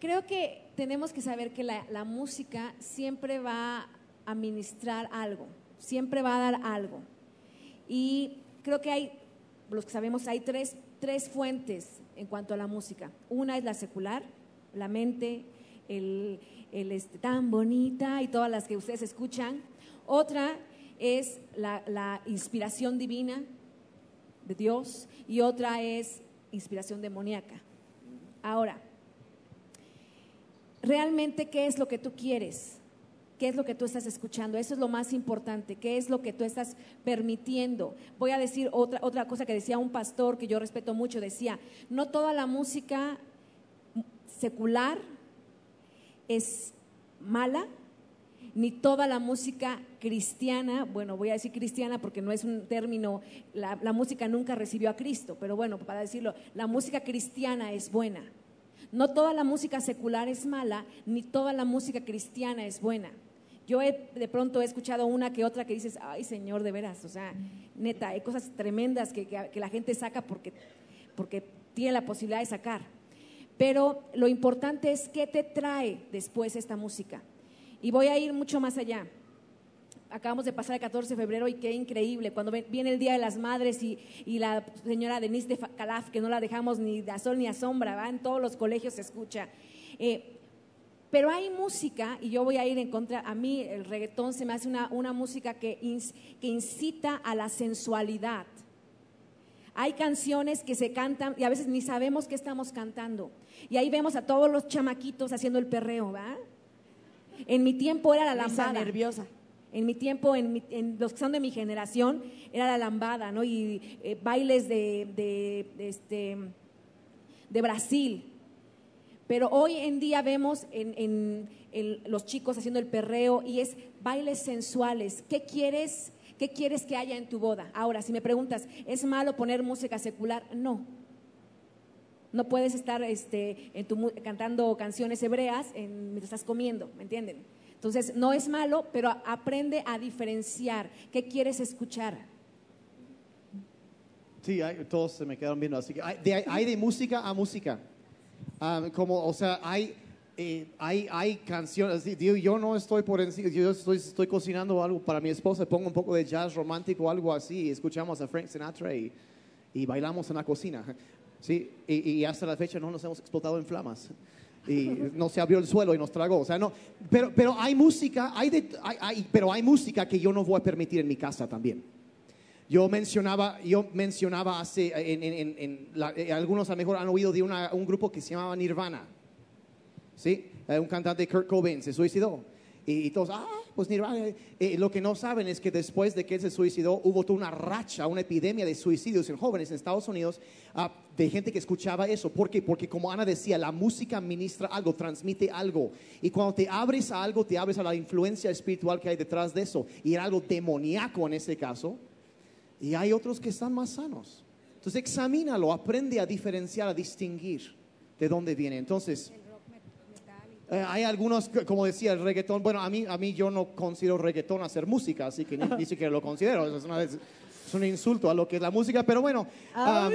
creo que tenemos que saber que la, la música siempre va a ministrar algo, siempre va a dar algo. Y creo que hay, los que sabemos, hay tres, tres fuentes en cuanto a la música. Una es la secular, la mente, el, el, este, tan bonita y todas las que ustedes escuchan. Otra es la, la inspiración divina, de Dios y otra es inspiración demoníaca. Ahora, realmente, ¿qué es lo que tú quieres? ¿Qué es lo que tú estás escuchando? Eso es lo más importante. ¿Qué es lo que tú estás permitiendo? Voy a decir otra, otra cosa que decía un pastor que yo respeto mucho. Decía, no toda la música secular es mala, ni toda la música cristiana, bueno, voy a decir cristiana porque no es un término, la, música nunca recibió a Cristo, pero bueno, para decirlo, la música cristiana es buena. No toda la música secular es mala, ni toda la música cristiana es buena. Yo he, de pronto he escuchado una que otra que dices, ay Señor, de veras, o sea, neta, hay cosas tremendas que, que- que la gente saca porque, porque tiene la posibilidad de sacar. Pero lo importante es qué te trae después esta música. Y voy a ir mucho más allá. Acabamos de pasar el 14 de febrero y qué increíble. Cuando viene el Día de las Madres y, y la señora Denise de Calaf, que no la dejamos ni a sol ni a sombra, ¿va? en todos los colegios se escucha. Eh, pero hay música, y yo voy a ir en contra, a mí el reggaetón se me hace una, una música que, que incita a la sensualidad. Hay canciones que se cantan y a veces ni sabemos qué estamos cantando. Y ahí vemos a todos los chamaquitos haciendo el perreo, ¿va? En mi tiempo era la lambada. nerviosa. En mi tiempo, en, mi- en los que son de mi generación, era la lambada, ¿no? Y eh, bailes de, de- de este, de Brasil. Pero hoy en día vemos en, en- en los chicos haciendo el perreo y es bailes sensuales. ¿Qué quieres, ¿Qué quieres que haya en tu boda? Ahora, si me preguntas, ¿es malo poner música secular? No. No puedes estar este, en tu cantando canciones hebreas en- mientras estás comiendo, ¿me entienden? Entonces, no es malo, pero aprende a diferenciar qué quieres escuchar. Sí, hay- todos se me quedaron viendo. Así que hay de, hay de música a música. Ah, como, o sea, hay, eh, hay, hay canciones. Yo, yo no estoy por encima. Yo estoy, estoy cocinando algo para mi esposa. Pongo un poco de jazz romántico algo así. Escuchamos a Frank Sinatra y, y bailamos en la cocina. Sí, y, y hasta la fecha no nos hemos explotado en flamas. Y no se abrió el suelo y nos tragó. O sea, no. Pero, pero hay música, hay de, hay- hay- pero hay música que yo no voy a permitir en mi casa también. Yo mencionaba, yo mencionaba hace, en, en- en- la- eh, algunos a lo mejor han oído de una- un grupo que se llamaba Nirvana. ¿Sí? Eh, un cantante Kurt Cobain se suicidó. Y, y todos, ah, pues Nirvana. Eh, lo que no saben es que después de que él se suicidó, hubo toda una racha, una epidemia de suicidios en jóvenes en Estados Unidos, ah, de gente que escuchaba eso. ¿Por qué? Porque como Ana decía, la música ministra algo, transmite algo. Y cuando te abres a algo, te abres a la influencia espiritual que hay detrás de eso. Y era algo demoníaco en ese caso. Y hay otros que están más sanos. Entonces examínalo, aprende a diferenciar, a distinguir de dónde viene. Entonces, eh, hay algunos, como decía, el reggaetón, bueno, a mí, a mí yo no considero reggaetón hacer música, así que ni, ni siquiera lo considero. Es, una- es un insulto a lo que es la música, pero bueno, am,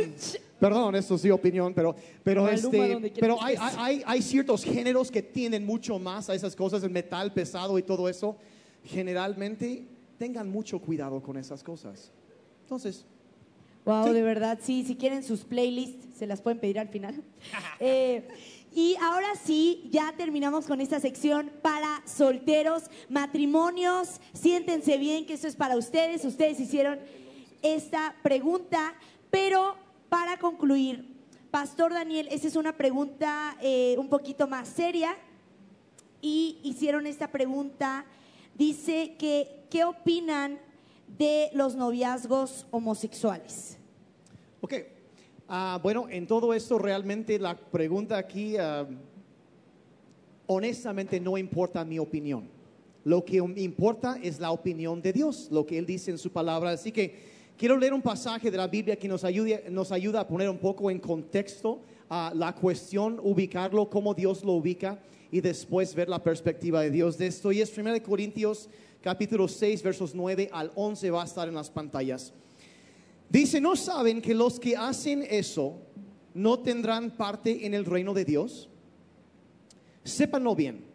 perdón, esto sí opinión, pero, pero, este, pero hay, hay, hay- ciertos géneros que tienden mucho más a esas cosas, el metal pesado y todo eso. Generalmente, tengan mucho cuidado con esas cosas. Entonces, Wow, Sí. de verdad, sí, si quieren sus playlists, se las pueden pedir al final. (laughs) Eh, y ahora sí, ya terminamos con esta sección para solteros, matrimonios. Siéntense bien que esto es para ustedes. Ustedes hicieron esta pregunta, pero para concluir, Pastor Daniel, esta es una pregunta eh, un poquito más seria y hicieron esta pregunta. Dice que, ¿qué opinan de los noviazgos homosexuales? Ok. Ah, bueno, en todo esto realmente la pregunta aquí, ah, honestamente no importa mi opinión. Lo que importa es la opinión de Dios, lo que Él dice en su palabra. Así que quiero leer un pasaje de la Biblia que nos, ayude, nos ayuda a poner un poco en contexto a la cuestión, ubicarlo, cómo Dios lo ubica y después ver la perspectiva de Dios de esto. Y es 1 Corintios capítulo 6, versos 9 al 11 va a estar en las pantallas. Dice, ¿no saben que los que hacen eso no tendrán parte en el reino de Dios? Sépanlo bien,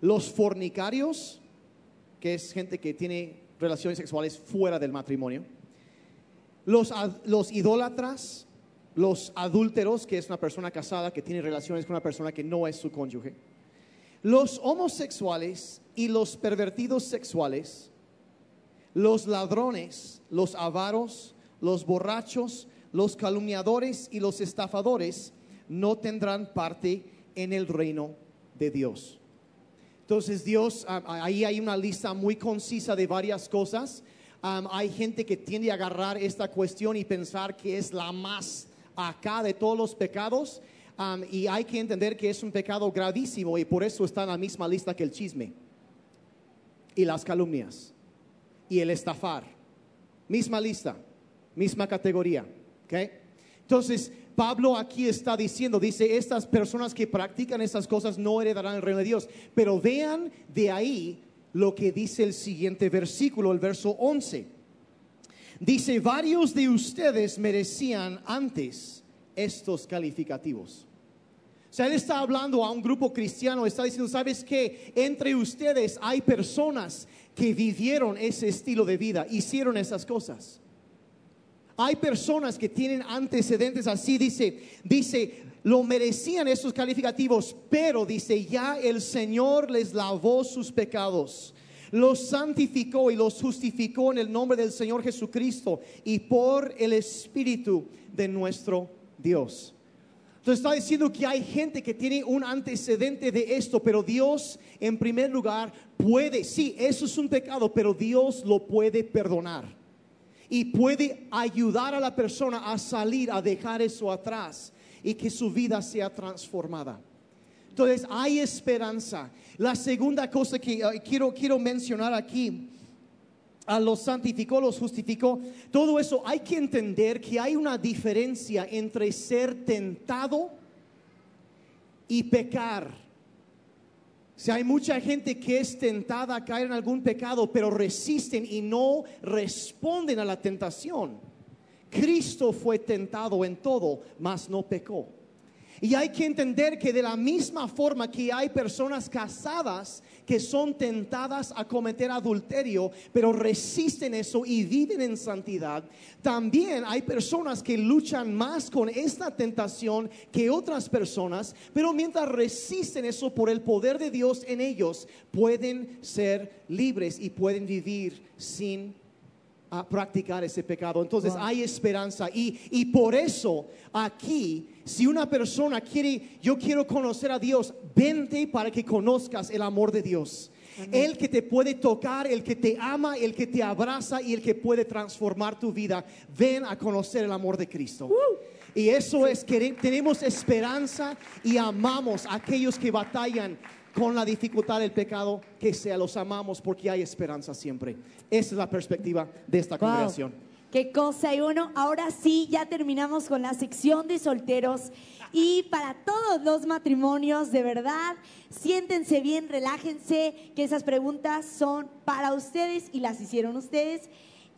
los fornicarios, que es gente que tiene relaciones sexuales fuera del matrimonio, los, los idólatras, los adúlteros, que es una persona casada que tiene relaciones con una persona que no es su cónyuge, los homosexuales y los pervertidos sexuales, los ladrones, los avaros, los borrachos, los calumniadores y los estafadores no tendrán parte en el reino de Dios. Entonces Dios, ah, ahí hay una lista muy concisa de varias cosas. Hay gente que tiende a agarrar esta cuestión y pensar que es la más acá de todos los pecados. Y hay que entender que es un pecado gravísimo y por eso está en la misma lista que el chisme y las calumnias y el estafar. Misma lista, misma categoría. ¿ok? Entonces, Pablo aquí está diciendo, dice, estas personas que practican estas cosas no heredarán el reino de Dios. Pero vean de ahí lo que dice el siguiente versículo, el verso 11. Dice, varios de ustedes merecían antes estos calificativos. O sea, él está hablando a un grupo cristiano, está diciendo, ¿sabes qué? Entre ustedes hay personas que vivieron ese estilo de vida, hicieron esas cosas. Hay personas que tienen antecedentes así, dice, dice, lo merecían esos calificativos, pero dice, ya el Señor les lavó sus pecados, los santificó y los justificó en el nombre del Señor Jesucristo y por el Espíritu de nuestro Dios. Entonces está diciendo que hay gente que tiene un antecedente de esto, pero Dios en primer lugar puede, sí, eso es un pecado, pero Dios lo puede perdonar y puede ayudar a la persona a salir, a dejar eso atrás y que su vida sea transformada. Entonces hay esperanza. La segunda cosa que eh, quiero, quiero mencionar aquí, a los santificó, los justificó, todo eso hay que entender que hay una diferencia entre ser tentado y pecar. Sea, hay mucha gente que es tentada a caer en algún pecado, pero resisten y no responden a la tentación. Cristo fue tentado en todo, mas no pecó. Y hay que entender que de la misma forma que hay personas casadas que son tentadas a cometer adulterio, pero resisten eso y viven en santidad, también hay personas que luchan más con esta tentación que otras personas, pero mientras resisten eso por el poder de Dios en ellos, pueden ser libres y pueden vivir sin a practicar ese pecado. Entonces hay esperanza y, y por eso aquí, si una persona quiere, yo quiero conocer a Dios, vente para que conozcas el amor de Dios. El que te puede tocar, el que te ama, el que te abraza y el que puede transformar tu vida. Ven a conocer el amor de Cristo. Y eso es que tenemos esperanza y amamos a aquellos que batallan con la dificultad del pecado, que sea, los amamos porque hay esperanza siempre. Esa es la perspectiva de esta Wow. congregación. Qué cosa. Y bueno, ahora sí, ya terminamos con la sección de solteros. Y para todos los matrimonios, de verdad, siéntense bien, relájense, que esas preguntas son para ustedes y las hicieron ustedes.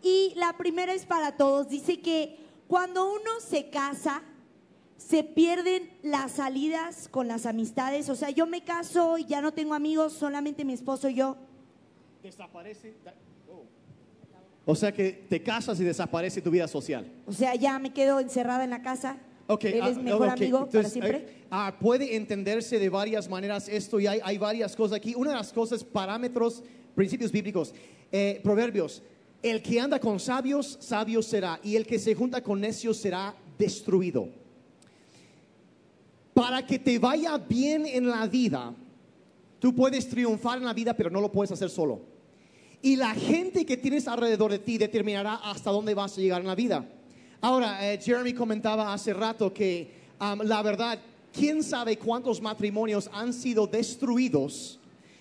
Y la primera es para todos. Dice que cuando uno se casa, se pierden las salidas con las amistades. O sea, yo me caso y ya no tengo amigos, solamente mi esposo y yo. Desaparece. O sea que te casas y desaparece tu vida social. O sea, ya me quedo encerrada en la casa. Ok, Él ah, es mejor amigo para siempre. eh, ah, puede entenderse de varias maneras esto y hay, hay varias cosas aquí. Una de las cosas, parámetros, principios bíblicos, eh, proverbios. El que anda con sabios, sabio será, y el que se junta con necios será destruido. Para que te vaya bien en la vida, tú puedes triunfar en la vida, pero no lo puedes hacer solo. Y la gente que tienes alrededor de ti determinará hasta dónde vas a llegar en la vida. Ahora, eh, Jeremy comentaba hace rato que la verdad, quién sabe cuántos matrimonios han sido destruidos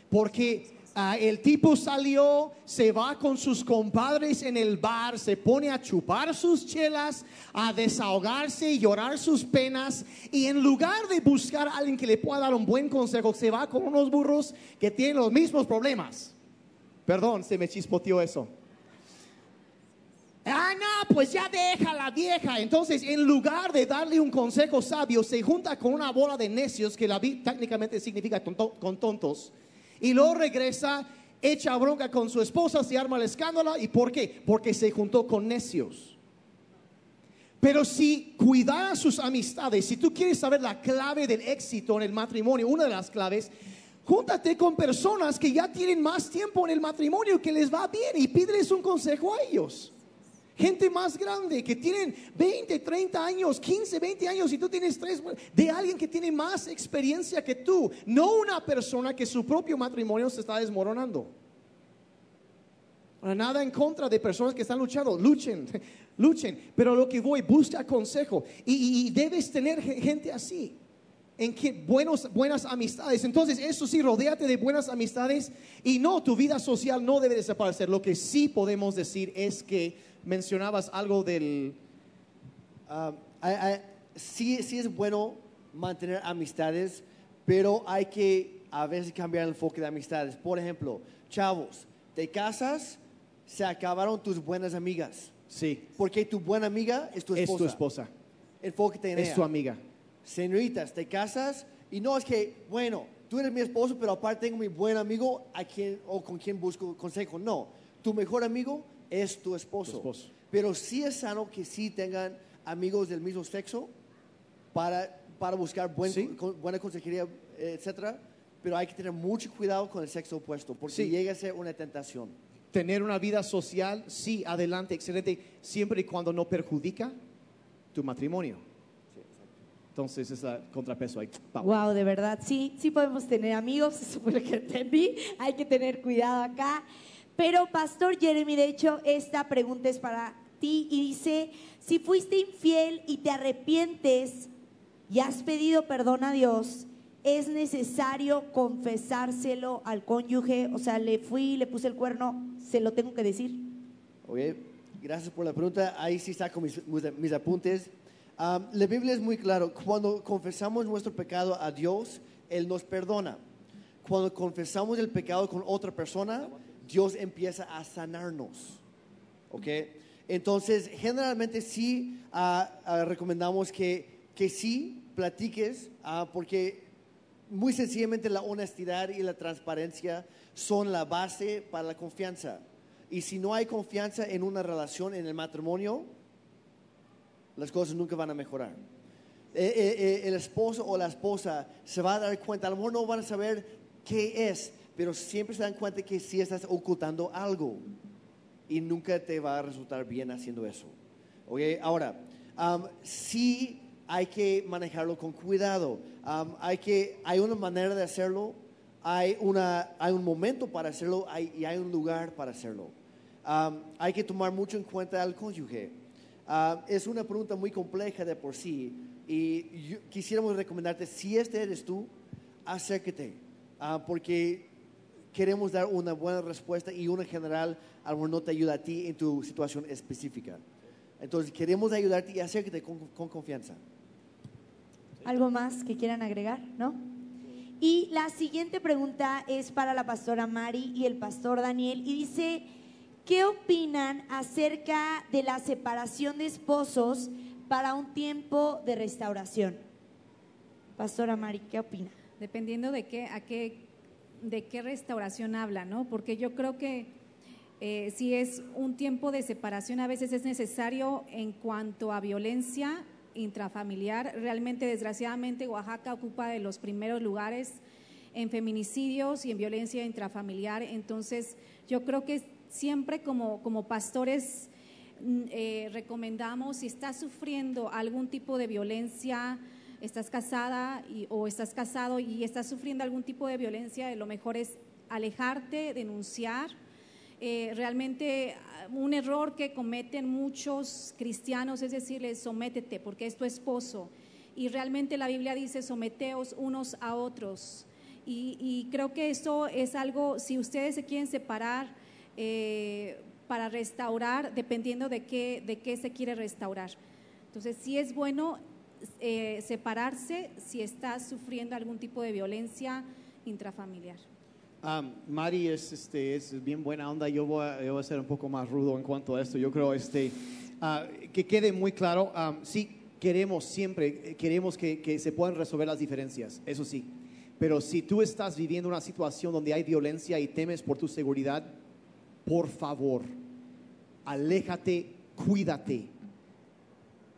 porque ah, el tipo salió, se va con sus compadres en el bar, se pone a chupar sus chelas, a desahogarse y llorar sus penas y en lugar de buscar a alguien que le pueda dar un buen consejo, se va con unos burros que tienen los mismos problemas. Perdón, se me chispoteó eso. Ah, no, pues ya deja la vieja. Entonces, en lugar de darle un consejo sabio, se junta con una bola de necios, que la vi técnicamente significa tonto- con tontos, y luego regresa, echa bronca con su esposa, se arma el escándalo. ¿Y por qué? Porque se juntó con necios. Pero si cuidar sus amistades, si tú quieres saber la clave del éxito en el matrimonio, una de las claves, júntate con personas que ya tienen más tiempo en el matrimonio, que les va bien y pídeles un consejo a ellos. Gente más grande que tienen 20, 30 años, 15, 20 años y tú tienes 3, de alguien que tiene más experiencia que tú, no una persona que su propio matrimonio se está desmoronando. Nada en contra de personas que están luchando, luchen, (laughs) luchen, pero lo que voy, busca consejo y, debes tener ge- gente así, en que buenos, buenas amistades. Entonces, eso sí, rodéate de buenas amistades y no, tu vida social no debe desaparecer. Lo que sí podemos decir es que mencionabas algo del... Hay- sí, sí es bueno mantener amistades, pero hay que a veces cambiar el enfoque de amistades. Por ejemplo, chavos, te casas, se acabaron tus buenas amigas. Sí, Porque tu buena amiga es tu es esposa. tu esposa, Enfócate en es ella. tu amiga. Señoritas, te casas y no es que, bueno, tú eres mi esposo, pero aparte tengo mi buen amigo a quien, o con quien busco consejo. No, tu mejor amigo es tu esposo. Tu esposo. Pero sí es sano que sí tengan amigos del mismo sexo para, para buscar buen- Sí. con- buena consejería, etcétera. Pero hay que tener mucho cuidado con el sexo opuesto, porque Sí. llega a ser una tentación. Tener una vida social, sí, adelante, excelente, siempre y cuando no perjudica tu matrimonio. Entonces, es el contrapeso ahí. Wow, de verdad, sí, sí podemos tener amigos, (laughs) eso fue lo que entendí. Hay que tener cuidado acá. Pero, Pastor Jeremy, de hecho, esta pregunta es para ti y dice, si fuiste infiel y te arrepientes y has pedido perdón a Dios, ¿es necesario confesárselo al cónyuge? O sea, le fui, le puse el cuerno, ¿se lo tengo que decir? Ok, gracias por la pregunta. Ahí sí con mis, mis apuntes. Am, la Biblia es muy claro. Cuando confesamos nuestro pecado a Dios, Él nos perdona. Cuando confesamos el pecado con otra persona, Dios empieza a sanarnos. ¿Ok? Entonces, generalmente sí ah, recomendamos que, que sí platiques, ah, porque muy sencillamente la honestidad y la transparencia son la base para la confianza. Y si no hay confianza en una relación, en el matrimonio, las cosas nunca van a mejorar. Eh, eh, eh, el esposo o la esposa se va a dar cuenta, a lo mejor no van a saber qué es, pero siempre se dan cuenta que sí estás ocultando algo y nunca te va a resultar bien haciendo eso. ¿Ok? Ahora, am, sí hay que manejarlo con cuidado. Am, hay, que, hay una manera de hacerlo hay, una, hay un momento para hacerlo hay- y hay un lugar para hacerlo. Am, hay que tomar mucho en cuenta al cónyuge. Ah, es una pregunta muy compleja de por sí y yo- quisiéramos recomendarte, si este eres tú, acércate, ah, porque queremos dar una buena respuesta y una general a lo mejor no te ayuda a ti en tu situación específica. Entonces queremos ayudarte y acércate con, con confianza. ¿Algo más que quieran agregar? ¿No? Y la siguiente pregunta es para la pastora Mari y el pastor Daniel y dice, ¿qué opinan acerca de la separación de esposos para un tiempo de restauración? Pastora Mari, ¿qué opina? Dependiendo de qué, a qué, de qué restauración habla, ¿no? Porque yo creo que eh, si es un tiempo de separación, a veces es necesario en cuanto a violencia intrafamiliar. Realmente, desgraciadamente, Oaxaca ocupa de los primeros lugares en feminicidios y en violencia intrafamiliar. Entonces, yo creo que siempre como, como pastores mm, eh, recomendamos, si estás sufriendo algún tipo de violencia, estás casada o estás casado y estás sufriendo algún tipo de violencia, lo mejor es alejarte, denunciar. Eh, realmente ah, un error que cometen muchos cristianos es decirles, sométete, porque es tu esposo. Y realmente la Biblia dice, someteos unos a otros. Y, y creo que eso es algo, si ustedes se quieren separar eh, para restaurar, dependiendo de qué, de qué se quiere restaurar. Entonces, sí es bueno eh, separarse si está sufriendo algún tipo de violencia intrafamiliar. Um, Mari es, este, es bien buena onda. Yo voy, a, yo voy a ser un poco más rudo en cuanto a esto. Yo creo este, ah, que quede muy claro. um, sí, queremos siempre, eh, queremos que, que se puedan resolver las diferencias. Eso sí. Pero si tú estás viviendo una situación donde hay violencia y temes por tu seguridad, por favor, aléjate, cuídate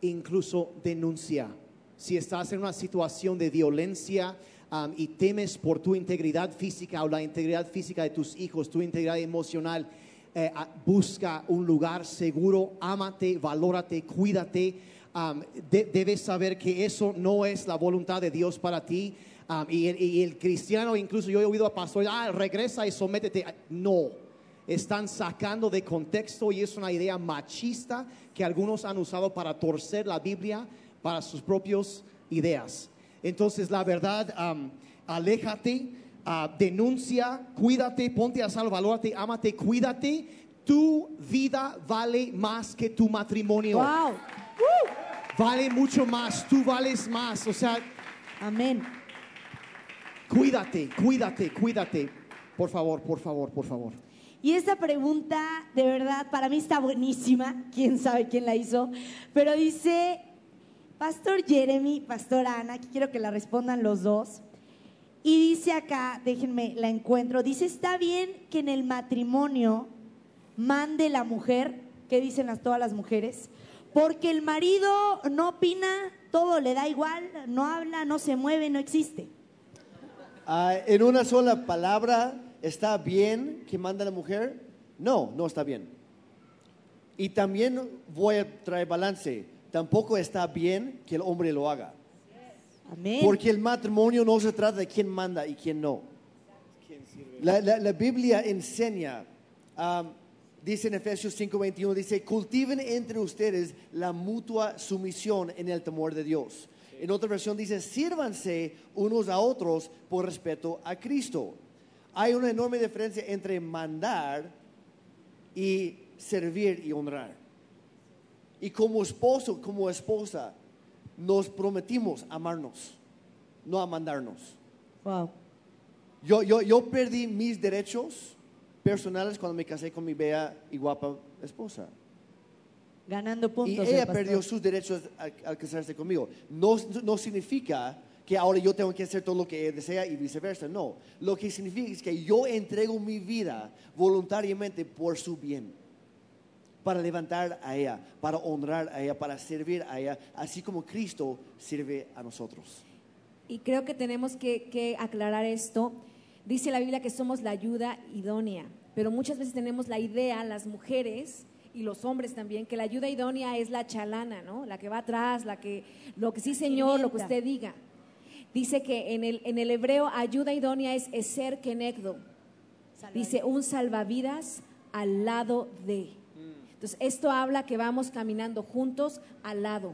incluso denuncia. Si estás en una situación de violencia y temes por tu integridad física o la integridad física de tus hijos, tu integridad emocional, eh, busca un lugar seguro, ámate, valórate, cuídate. Um, de- debes saber que eso no es la voluntad de Dios para ti. Um, y, el, y el cristiano, incluso yo he oído a pastores, ah, regresa y sométete. No, están sacando de contexto y es una idea machista que algunos han usado para torcer la Biblia para sus propias ideas. Entonces, la verdad, aléjate, ah, denuncia, cuídate, ponte a salvo, valórate, ámate, cuídate. Tu vida vale más que tu matrimonio. ¡Wow! Vale mucho más, tú vales más. O sea, Amén. cuídate, cuídate, cuídate. Por favor, por favor, por favor. Y esta pregunta, de verdad, para mí está buenísima. Quién sabe quién la hizo. Pero dice, Pastor Jeremy, Pastora Ana, que quiero que la respondan los dos. Y dice acá, déjenme, la encuentro. Dice, ¿está bien que en el matrimonio mande la mujer? ¿Qué dicen las, todas las mujeres? Porque el marido no opina, todo le da igual, no habla, no se mueve, no existe. Ah, en una sola palabra, ¿está bien que manda la mujer? No, no está bien. Y también voy a traer balance. Tampoco está bien que el hombre lo haga. Amén. Porque el matrimonio no se trata de quién manda y quién no. La, la- la Biblia enseña, um, dice en Efesios 5:21, dice, cultiven entre ustedes la mutua sumisión en el temor de Dios. En otra versión dice, sírvanse unos a otros por respeto a Cristo. Hay una enorme diferencia entre mandar y servir y honrar. Y como esposo, como esposa, nos prometimos amarnos, no a mandarnos. Wow. Yo, yo, yo perdí mis derechos personales cuando me casé con mi bella y guapa esposa. Ganando Y puntos. el ella pastor. perdió sus derechos al, al casarse conmigo. No, no significa que ahora yo tengo que hacer todo lo que desea y viceversa. No. Lo que significa es que yo entrego mi vida voluntariamente por su bien. Para levantar a ella, para honrar a ella, para servir a ella, así como Cristo sirve a nosotros. Y creo que tenemos que, que aclarar esto. Dice la Biblia que somos la ayuda idónea, pero muchas veces tenemos la idea, las mujeres y los hombres también, que la ayuda idónea es la chalana, ¿no? La que va atrás, la que, lo que sí, señor, lo que usted diga. Dice que en el, en el hebreo ayuda idónea es eser kenegdo. Dice un salvavidas al lado de. Entonces, esto habla que vamos caminando juntos al lado.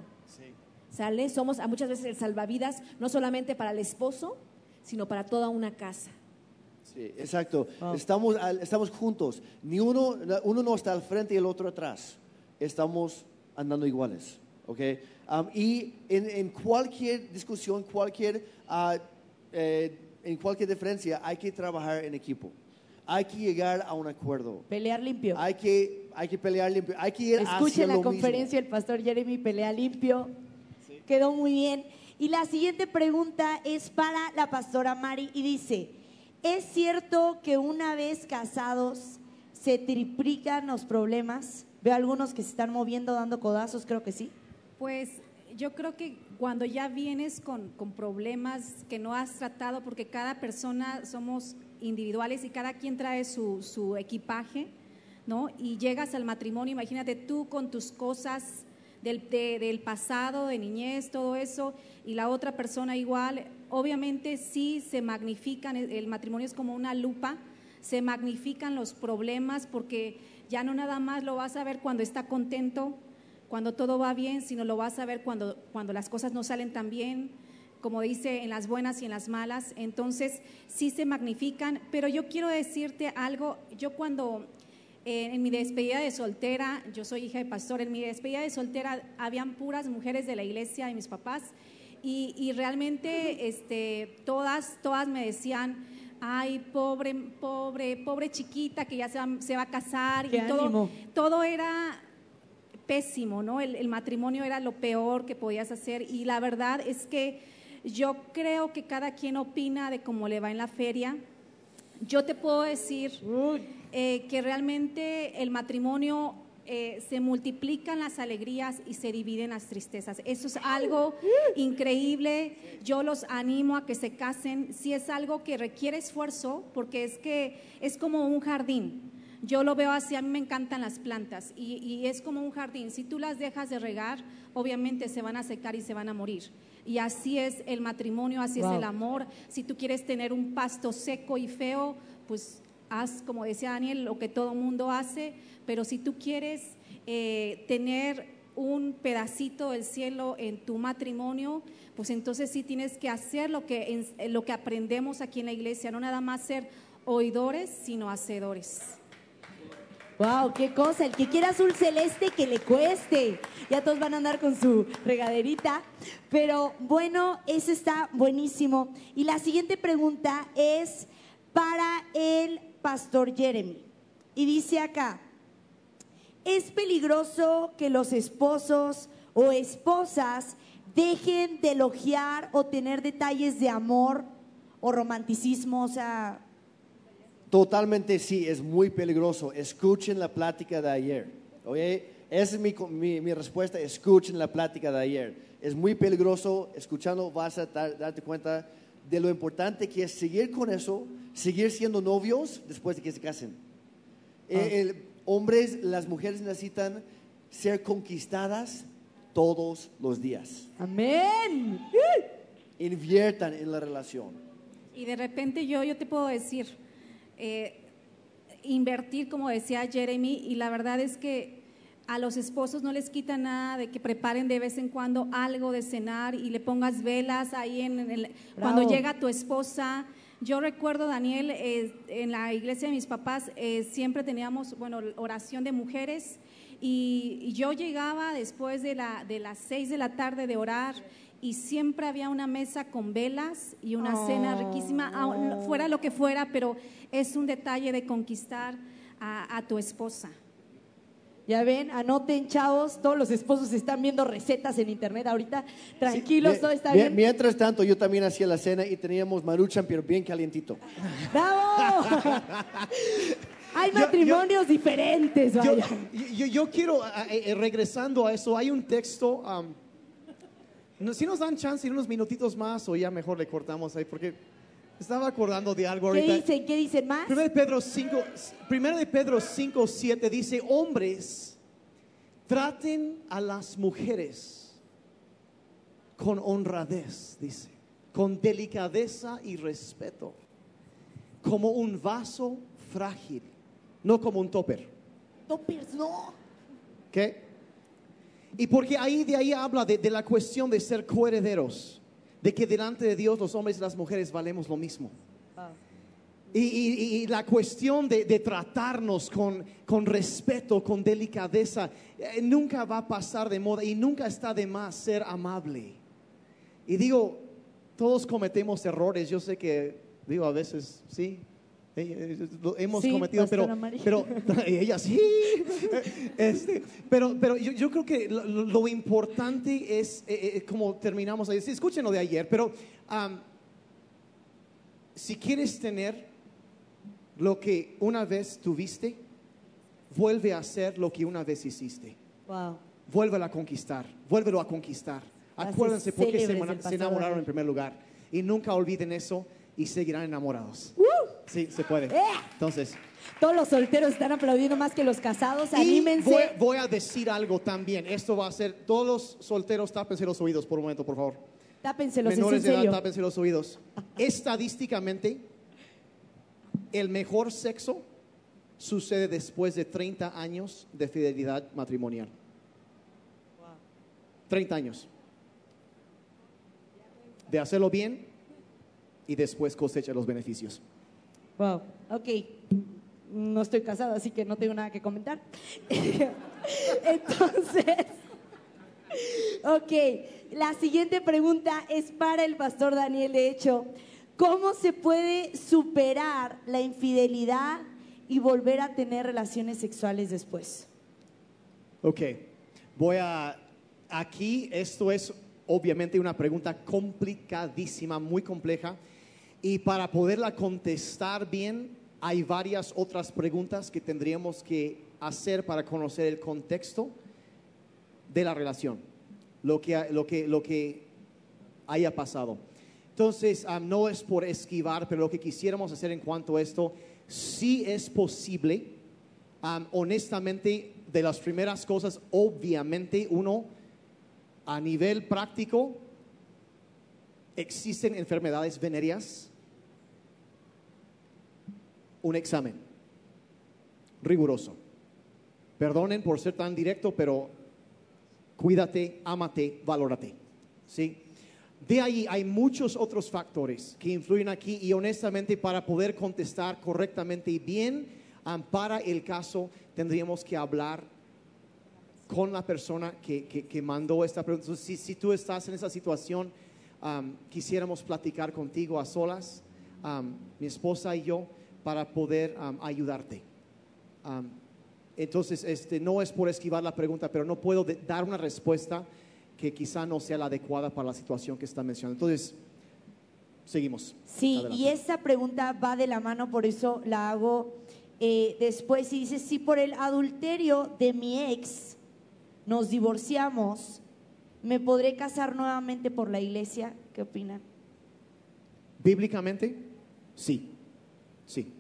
¿Sale? Somos a muchas veces el salvavidas, no solamente para el esposo, sino para toda una casa. Sí, exacto. Estamos, al- estamos juntos. Ni uno, uno no está al frente y el otro atrás. Estamos andando iguales. ¿Ok? Um, y en, en cualquier discusión, cualquier, eh, en cualquier diferencia, hay que trabajar en equipo. Hay que llegar a un acuerdo. Pelear limpio. Hay que, hay que pelear limpio. Hay que ir hacia Escuchen la lo mismo. conferencia del pastor Jeremy Pelea Limpio. Quedó muy bien. Y la siguiente pregunta es para la pastora Mari y dice, ¿es cierto que una vez casados se triplican los problemas? Veo algunos que se están moviendo, dando codazos, creo que sí. Pues yo creo que cuando ya vienes con, con problemas que no has tratado, porque cada persona somos individuales y cada quien trae su, su equipaje, ¿no? Y llegas al matrimonio, imagínate tú con tus cosas del, de- del pasado, de niñez, todo eso, y la otra persona igual, obviamente sí se magnifican, el matrimonio es como una lupa, se magnifican los problemas porque ya no nada más lo vas a ver cuando está contento, cuando todo va bien, sino lo vas a ver cuando, cuando las cosas no salen tan bien, como dice, en las buenas y en las malas. Entonces, sí se magnifican, pero yo quiero decirte algo, yo cuando eh, en mi despedida de soltera, yo soy hija de pastor, en mi despedida de soltera habían puras mujeres de la iglesia de mis papás y, y realmente este, todas, todas me decían, ay, pobre, pobre, pobre chiquita que ya se va, se va a casar Qué y todo, ánimo. todo era pésimo, ¿no? El, el matrimonio era lo peor que podías hacer y la verdad es que yo creo que cada quien opina de cómo le va en la feria. Yo te puedo decir eh, que realmente el matrimonio eh, se multiplican las alegrías y se dividen las tristezas. Eso es algo increíble. Yo los animo a que se casen. Si es algo que requiere esfuerzo, porque es que es como un jardín. Yo lo veo así, a mí me encantan las plantas y, y es como un jardín. Si tú las dejas de regar, obviamente se van a secar y se van a morir. Y así es el matrimonio, así Wow. es el amor. Si tú quieres tener un pasto seco y feo, pues haz, como decía Daniel, lo que todo mundo hace. Pero si tú quieres eh, tener un pedacito del cielo en tu matrimonio, pues entonces sí tienes que hacer lo que, en- lo que aprendemos aquí en la iglesia, no nada más ser oidores, sino hacedores. Wow, qué cosa. El que quiera azul celeste, que le cueste. Ya todos van a andar con su regaderita. Pero bueno, eso está buenísimo. Y la siguiente pregunta es para el pastor Jeremy. Y dice acá, ¿es peligroso que los esposos o esposas dejen de elogiar o tener detalles de amor o romanticismo? O sea, Totalmente sí, es muy peligroso. Escuchen la plática de ayer. Oye, esa es mi, mi- mi respuesta. Escuchen la plática de ayer. Es muy peligroso. Escuchando vas a dar- darte cuenta de lo importante que es seguir con eso, seguir siendo novios después de que se casen. Eh, el- hombres, las mujeres necesitan ser conquistadas todos los días. amén. Inviertan en la relación. Y de repente yo, yo te puedo decir, eh, invertir, como decía Jeremy, y la verdad es que a los esposos no les quita nada de que preparen de vez en cuando algo de cenar y le pongas velas ahí en, cuando llega tu esposa. Yo recuerdo, Daniel, eh, en la iglesia de mis papás eh, siempre teníamos, bueno, oración de mujeres y, y yo llegaba después de, la, de las seis de la tarde de orar y siempre había una mesa con velas y una cena riquísima, aun- fuera lo que fuera, pero es un detalle de conquistar a, a tu esposa. Ya ven, anoten, chavos, todos los esposos están viendo recetas en internet ahorita. Tranquilos, Mi- todo está bien. Mientras tanto, yo también hacía la cena y teníamos maruchan, pero bien calientito. ¡Bravo! (laughs) Hay matrimonios diferentes, Yo, vaya. yo, yo quiero, eh, regresando a eso, hay un texto, um, no- si nos dan chance en unos minutitos más o ya mejor le cortamos ahí, porque estaba acordando de algo ¿Qué ahorita. dicen? ¿Qué dicen más? Primero de Pedro 5, primero de Pedro 5, 7 dice, hombres, traten a las mujeres con honradez, dice, con delicadeza y respeto, como un vaso frágil, no como un topper. Toppers, no. ¿Ok? Y porque ahí de ahí habla de, de la cuestión de ser coherederos, de que delante de Dios los hombres y las mujeres valemos lo mismo. Y, y- y la cuestión de, de tratarnos con, con respeto, con delicadeza, eh, nunca va a pasar de moda y nunca está de más ser amable. Y digo, todos cometemos errores, yo sé que, digo, a veces sí, hemos Sí, cometido, pero, Pastora María. pero (laughs) ella sí. (laughs) Este, pero pero yo, yo creo que lo, importante es, eh, eh, como terminamos ahí, sí, escuchen lo de ayer, pero si quieres tener lo que una vez tuviste, vuelve a hacer lo que una vez hiciste. Wow. Vuélvelo a conquistar, vuélvelo a conquistar. Acuérdense por qué se, enamoraron en primer lugar. Y nunca olviden eso y seguirán enamorados. Sí, se puede. ¡Eh! Entonces, Todos los solteros están aplaudiendo más que los casados. Anímense. voy, voy a decir algo también. Esto va a ser, todos los solteros, tápense los oídos por un momento, por favor. Tápenselos, es en Menores de edad, serio. tápense los oídos. Estadísticamente, el mejor sexo sucede después de 30 años de fidelidad matrimonial. 30 años. De hacerlo bien y después cosecha los beneficios. Wow, ok. No estoy casada, así que no tengo nada que comentar. (laughs) Entonces, ok, la siguiente pregunta es para el pastor Daniel, de hecho. ¿Cómo se puede superar la infidelidad y volver a tener relaciones sexuales después? Ok, voy a... Aquí esto es obviamente una pregunta complicadísima, muy compleja. Y para poderla contestar bien, hay varias otras preguntas que tendríamos que hacer para conocer el contexto de la relación, lo que, lo que, lo que haya pasado. Entonces, ah, no es por esquivar, pero lo que quisiéramos hacer en cuanto a esto, sí es posible. Am, honestamente, de las primeras cosas, obviamente, uno, a nivel práctico, existen enfermedades venéreas. Un examen riguroso. Perdonen por ser tan directo, pero cuídate, ámate, valórate. ¿Sí? De ahí hay muchos otros factores que influyen aquí y honestamente para poder contestar correctamente y bien am, para el caso tendríamos que hablar con la persona que, mandó esta pregunta. Si tú estás en esa situación, am, quisiéramos platicar contigo a solas, am, mi esposa y yo, para poder ayudarte. Entonces, este, no es por esquivar la pregunta, pero no puedo dar una respuesta que quizá no sea la adecuada para la situación que está mencionando. Entonces, seguimos. Sí, Adelante. y esta pregunta va de la mano, por eso la hago eh, después. Y dice, si por el adulterio de mi ex nos divorciamos, ¿me podré casar nuevamente por la iglesia? ¿Qué opinan? Bíblicamente, sí, sí,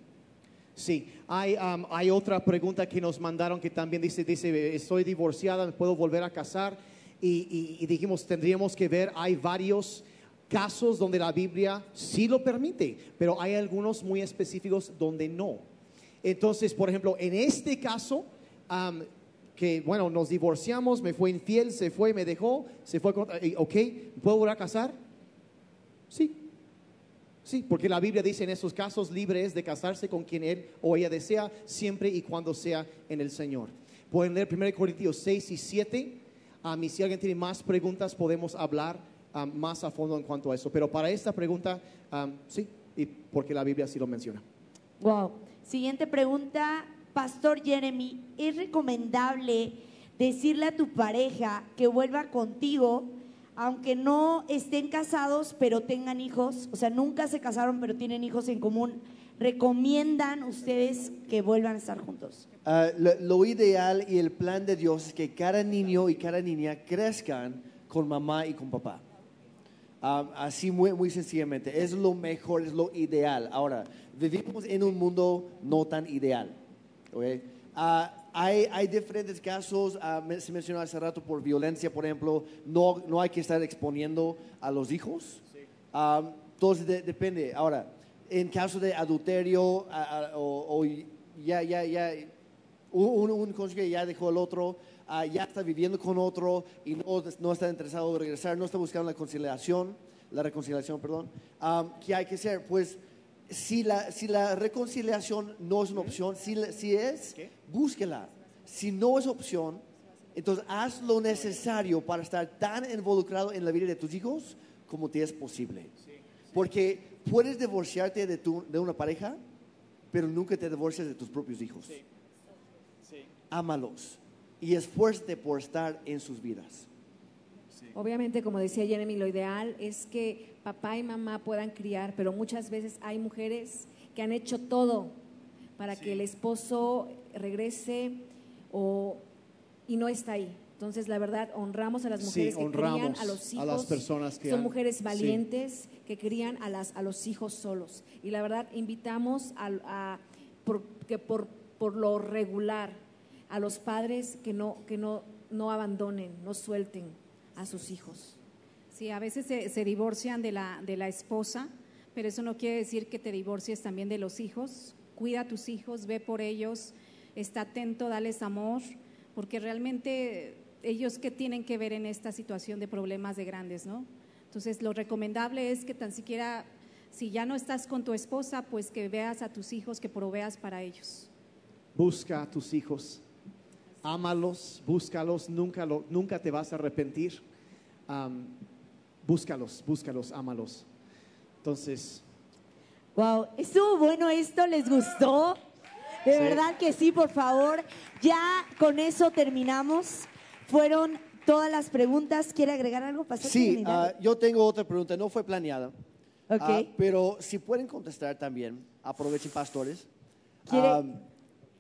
sí. Hay, um, hay otra pregunta que nos mandaron que también dice, dice, estoy divorciada, ¿me puedo volver a casar? Y, y- dijimos, tendríamos que ver, hay varios casos donde la Biblia sí lo permite, pero hay algunos muy específicos donde no. Entonces, por ejemplo, en este caso, que bueno, nos divorciamos, me fue infiel, se fue, me dejó, se fue, ok, ¿puedo volver a casar? Sí, Sí, porque la Biblia dice en esos casos libre es de casarse con quien él o ella desea, siempre y cuando sea en el Señor. Pueden leer 1 Corintios 6 y 7. A mí, si alguien tiene más preguntas, podemos hablar ah, más a fondo en cuanto a eso. Pero para esta pregunta, ah, sí, y porque la Biblia sí lo menciona. Wow. Siguiente pregunta, Pastor Jeremy, ¿es recomendable decirle a tu pareja que vuelva contigo, aunque no estén casados, pero tengan hijos? O sea, nunca se casaron, pero tienen hijos en común. ¿Recomiendan ustedes que vuelvan a estar juntos? Ah, lo, ideal y el plan de Dios es que cada niño y cada niña crezcan con mamá y con papá. Ah, así muy, muy sencillamente. Es lo mejor, es lo ideal. Ahora, vivimos en un mundo no tan ideal. ¿Ok? Ah, hay, hay diferentes casos, me- se mencionó hace rato por violencia, por ejemplo, no, no hay que estar exponiendo a los hijos. Am, entonces de- depende. Ahora, en caso de adulterio a- a- o, o ya, ya, ya, un, un cónyuge ya dejó el otro, ah, ya está viviendo con otro y no, no está interesado en regresar, no está buscando la conciliación, la reconciliación, perdón, am, ¿qué hay que hacer? Pues si la, si la reconciliación no es una opción, si, si es, búsquela. Si no es opción, entonces haz lo necesario para estar tan involucrado en la vida de tus hijos como te es posible. Porque puedes divorciarte de, tu, de una pareja, pero nunca te divorcias de tus propios hijos. Ámalos y esfuérzate por estar en sus vidas. Obviamente, como decía Jeremy, lo ideal es que papá y mamá puedan criar, pero muchas veces hay mujeres que han hecho todo para que el esposo regrese o, y no está ahí. Entonces, la verdad, honramos a las Sí, mujeres que crían a los a hijos. las personas que son han- mujeres sí. valientes que crían a, las, a los hijos solos. Y la verdad, invitamos a, a- por, que por, por lo regular a los padres que no, que no, no abandonen, no suelten a sus hijos. Sí, a veces se, se divorcian de la, de la esposa, pero eso no quiere decir que te divorcies también de los hijos. Cuida a tus hijos, ve por ellos, está atento, dales amor, porque realmente ellos qué tienen que ver en esta situación de problemas de grandes, ¿no? Entonces, lo recomendable es que tan siquiera, si ya no estás con tu esposa, pues que veas a tus hijos, que proveas para ellos. Busca a tus hijos, ámalos, búscalos, nunca, lo- nunca te vas a arrepentir. Búscalos, búscalos, ámalos. Entonces, Wow, estuvo bueno esto, ¿les gustó? De Sí. verdad que sí, por favor. Ya con eso terminamos. Fueron todas las preguntas. ¿Quiere agregar algo, Pastor Sí, ah, yo tengo otra pregunta, no fue planeada. Ah, pero si pueden contestar también, aprovechen pastores. ¿Quiere Ah,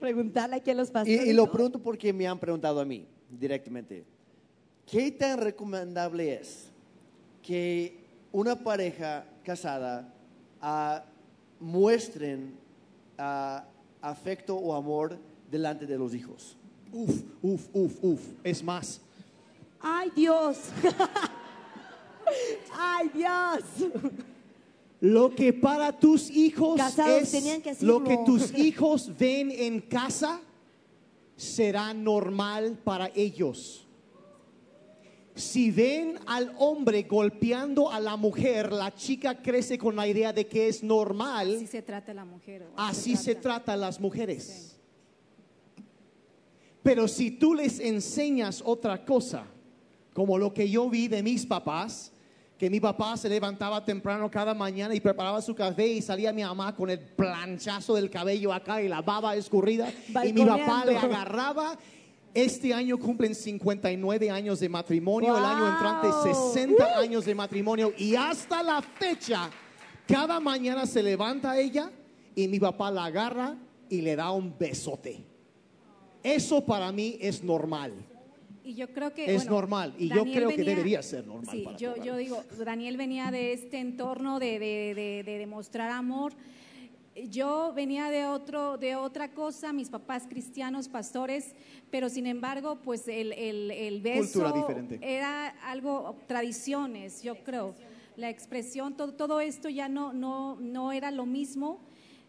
preguntarle aquí a los y, pastores? y lo no? pregunto porque me han preguntado a mí directamente. ¿Qué tan recomendable es que una pareja casada ah, muestren ah, afecto o amor delante de los hijos? uf, uf, uf, uf. Es más, ¡Ay, Dios! (laughs) ¡Ay, Dios! lo que para tus hijos Casados es tenían que hacerlo. lo que tus (laughs) hijos ven en casa será normal para ellos. Si ven al hombre golpeando a la mujer, la chica crece con la idea de que es normal. Así se trata la mujer. Así se trata a las mujeres. Pero si tú les enseñas otra cosa, como lo que yo vi de mis papás, que mi papá se levantaba temprano cada mañana y preparaba su café y salía mi mamá con el planchazo del cabello acá y la baba escurrida y mi papá le agarraba. Este año cumplen 59 años de matrimonio, el año entrante Wow. 60 años de matrimonio y hasta la fecha, cada mañana se levanta ella y mi papá la agarra y le da un besote. Eso para mí es normal. Y yo creo que Es bueno, normal, y yo creo que debería ser normal Sí, para yo, yo digo, Daniel venía de este entorno de, de, de- de demostrar amor. Yo venía de otro, de otra cosa, mis papás cristianos, pastores, pero sin embargo, pues el, el, el beso Cultura diferente. era algo, tradiciones, yo creo. La expresión, todo, todo esto ya no, no, no era lo mismo.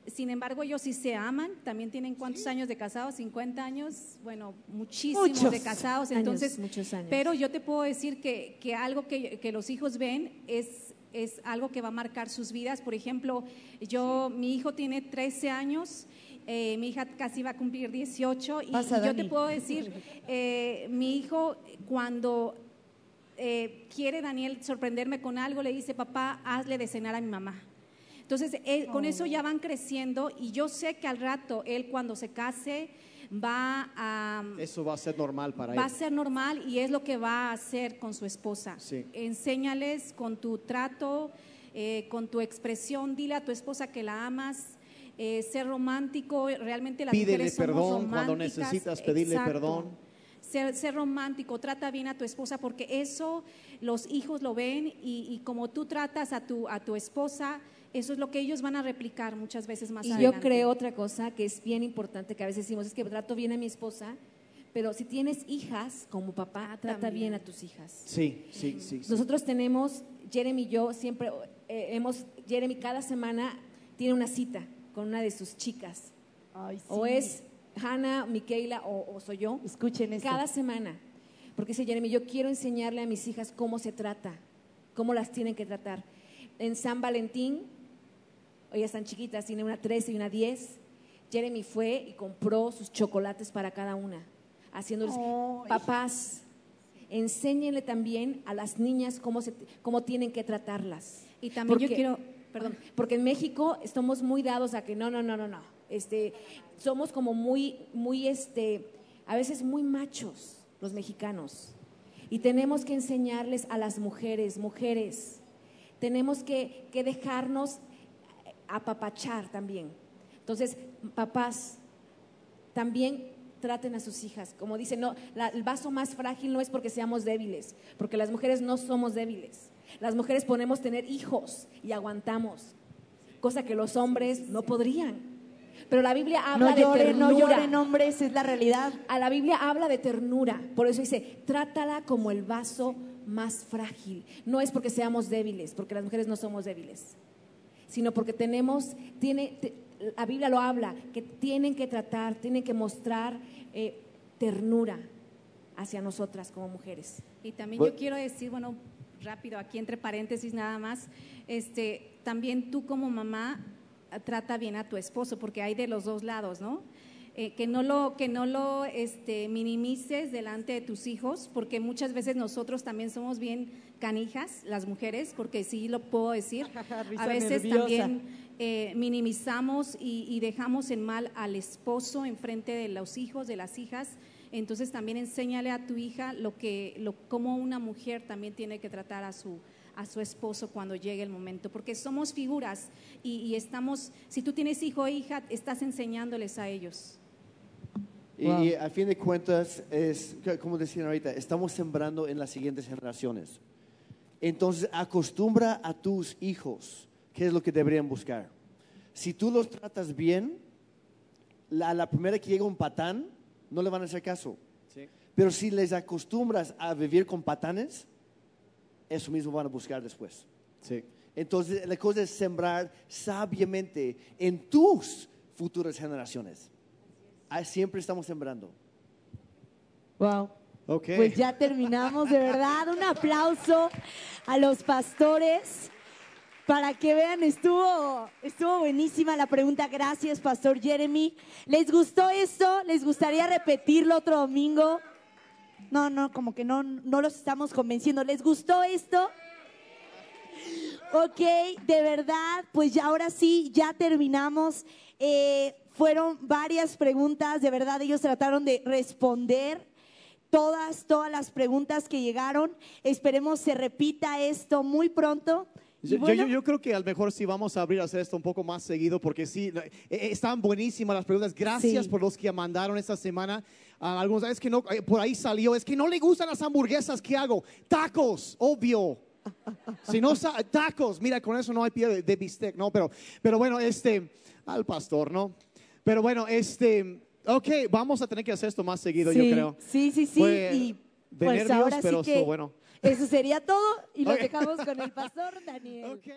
Sin embargo, ellos sí se aman, también tienen cuántos años de casados, 50 años, bueno, muchísimos Muchos de casados, años, entonces, muchos años. pero yo te puedo decir que, que algo que, que los hijos ven es, es algo que va a marcar sus vidas. Por ejemplo, yo, mi hijo tiene 13 años, eh, mi hija casi va a cumplir 18 y, Pasa, y yo te puedo decir, (laughs) eh, mi hijo cuando eh, quiere Daniel sorprenderme con algo, le dice, papá, hazle de cenar a mi mamá. Entonces, él- con eso ya van creciendo y yo sé que al rato él cuando se case va a... Eso va a ser normal para Va a él. ser normal y es lo que va a hacer con su esposa. Sí. Enséñales con tu trato, eh, con tu expresión, dile a tu esposa que la amas, eh, ser romántico, realmente las Pídele mujeres somos perdón cuando románticas. necesitas pedirle Exacto. perdón. Ser, ser romántico, trata bien a tu esposa porque eso los hijos lo ven y, y como tú tratas a tu, a tu esposa, eso es lo que ellos van a replicar muchas veces más Y yo creo otra cosa que es bien importante, que a veces decimos, es que trato bien a mi esposa, Pero si tienes hijas, como papá, trata bien a tus hijas. Sí, sí, sí. sí. Nosotros tenemos, Jeremy y yo siempre eh, hemos, Jeremy cada semana tiene una cita con una de sus chicas. O es Hannah, Michaela o, o soy yo. Escuchen esto. Cada semana. Porque dice Jeremy, yo quiero enseñarle a mis hijas cómo se trata, cómo las tienen que tratar. En San Valentín, ellas están chiquitas, tiene una 13 y una 10. Jeremy fue y compró sus chocolates para cada una, haciéndoles, Ay. papás, enséñenle también a las niñas cómo, se, cómo tienen que tratarlas. Y también yo Porque- quiero, Perdón, porque en México estamos muy dados a que no, no, no, no, no. Este, somos como muy, muy, este, a veces muy machos los mexicanos. Y tenemos que enseñarles a las mujeres, mujeres, tenemos que, que dejarnos apapachar también. Entonces, papás, también traten a sus hijas. Como dicen, no, la- el vaso más frágil no es porque seamos débiles, porque las mujeres no somos débiles. Las mujeres podemos tener hijos y aguantamos, cosa que los hombres no podrían. Pero la Biblia habla No de ternura. no lloren, hombres, es la realidad. A la Biblia habla de ternura, por eso dice, trátala como el vaso más frágil. No es porque seamos débiles, porque las mujeres no somos débiles, sino porque tenemos, tiene, te- la Biblia lo habla, que tienen que tratar, tienen que mostrar eh, ternura hacia nosotras como mujeres. Y también yo quiero decir, bueno, rápido, aquí entre paréntesis nada más, este, también tú como mamá trata bien a tu esposo, porque hay de los dos lados, ¿no? Eh, que no lo, que no lo este, minimices delante de tus hijos, porque muchas veces nosotros también somos bien canijas, las mujeres, porque sí lo puedo decir. (laughs) A veces nerviosa. también eh, minimizamos y, y dejamos en mal al esposo en frente de los hijos, de las hijas. Entonces también enséñale a tu hija lo que, lo, cómo una mujer también tiene que tratar a su, a su esposo cuando llegue el momento, porque somos figuras y, y estamos, si tú tienes hijo o hija, estás enseñándoles a ellos. Y, Wow. y a fin de cuentas, es, como decían ahorita, estamos sembrando en las siguientes generaciones. Entonces, acostumbra a tus hijos qué es lo que deberían buscar. Si tú los tratas bien, la, la primera que llega un patán, no le van a hacer caso. Sí. Pero si les acostumbras a vivir con patanes, eso mismo van a buscar después. Sí. Entonces, la cosa es sembrar sabiamente en tus futuras generaciones. Ah, Siempre estamos sembrando. Wow. Ok. Pues ya terminamos, de verdad. Un aplauso a los pastores. Para que vean, estuvo, estuvo buenísima la pregunta. Gracias, Pastor Jeremy. ¿Les gustó esto? ¿Les gustaría repetirlo otro domingo? No, no, como que no, no los estamos convenciendo. ¿Les gustó esto? Ok, de verdad, pues ya ahora sí, ya terminamos. Eh, fueron varias preguntas, de verdad, ellos trataron de responder todas, todas las preguntas que llegaron. Esperemos se repita esto muy pronto. Yo, yo- yo- creo que a lo mejor sí vamos a abrir a hacer esto un poco más seguido porque sí, eh, eh, están buenísimas las preguntas. Gracias Sí. por los que mandaron esta semana. Algunos, es que no, eh, por ahí salió, es que no le gustan las hamburguesas, ¿qué hago? Tacos, obvio. Si no, tacos, mira, con eso no hay pie de, de bistec, ¿no? Pero, pero bueno, este, al pastor, ¿no? Pero bueno, este, ok, vamos a tener que hacer esto más seguido, yo creo. Sí, sí, sí. Fue y de pues nervios, ahora pero sí que estuvo bueno. eso sería todo y lo Ok. dejamos con el (laughs) pastor Daniel. Ok.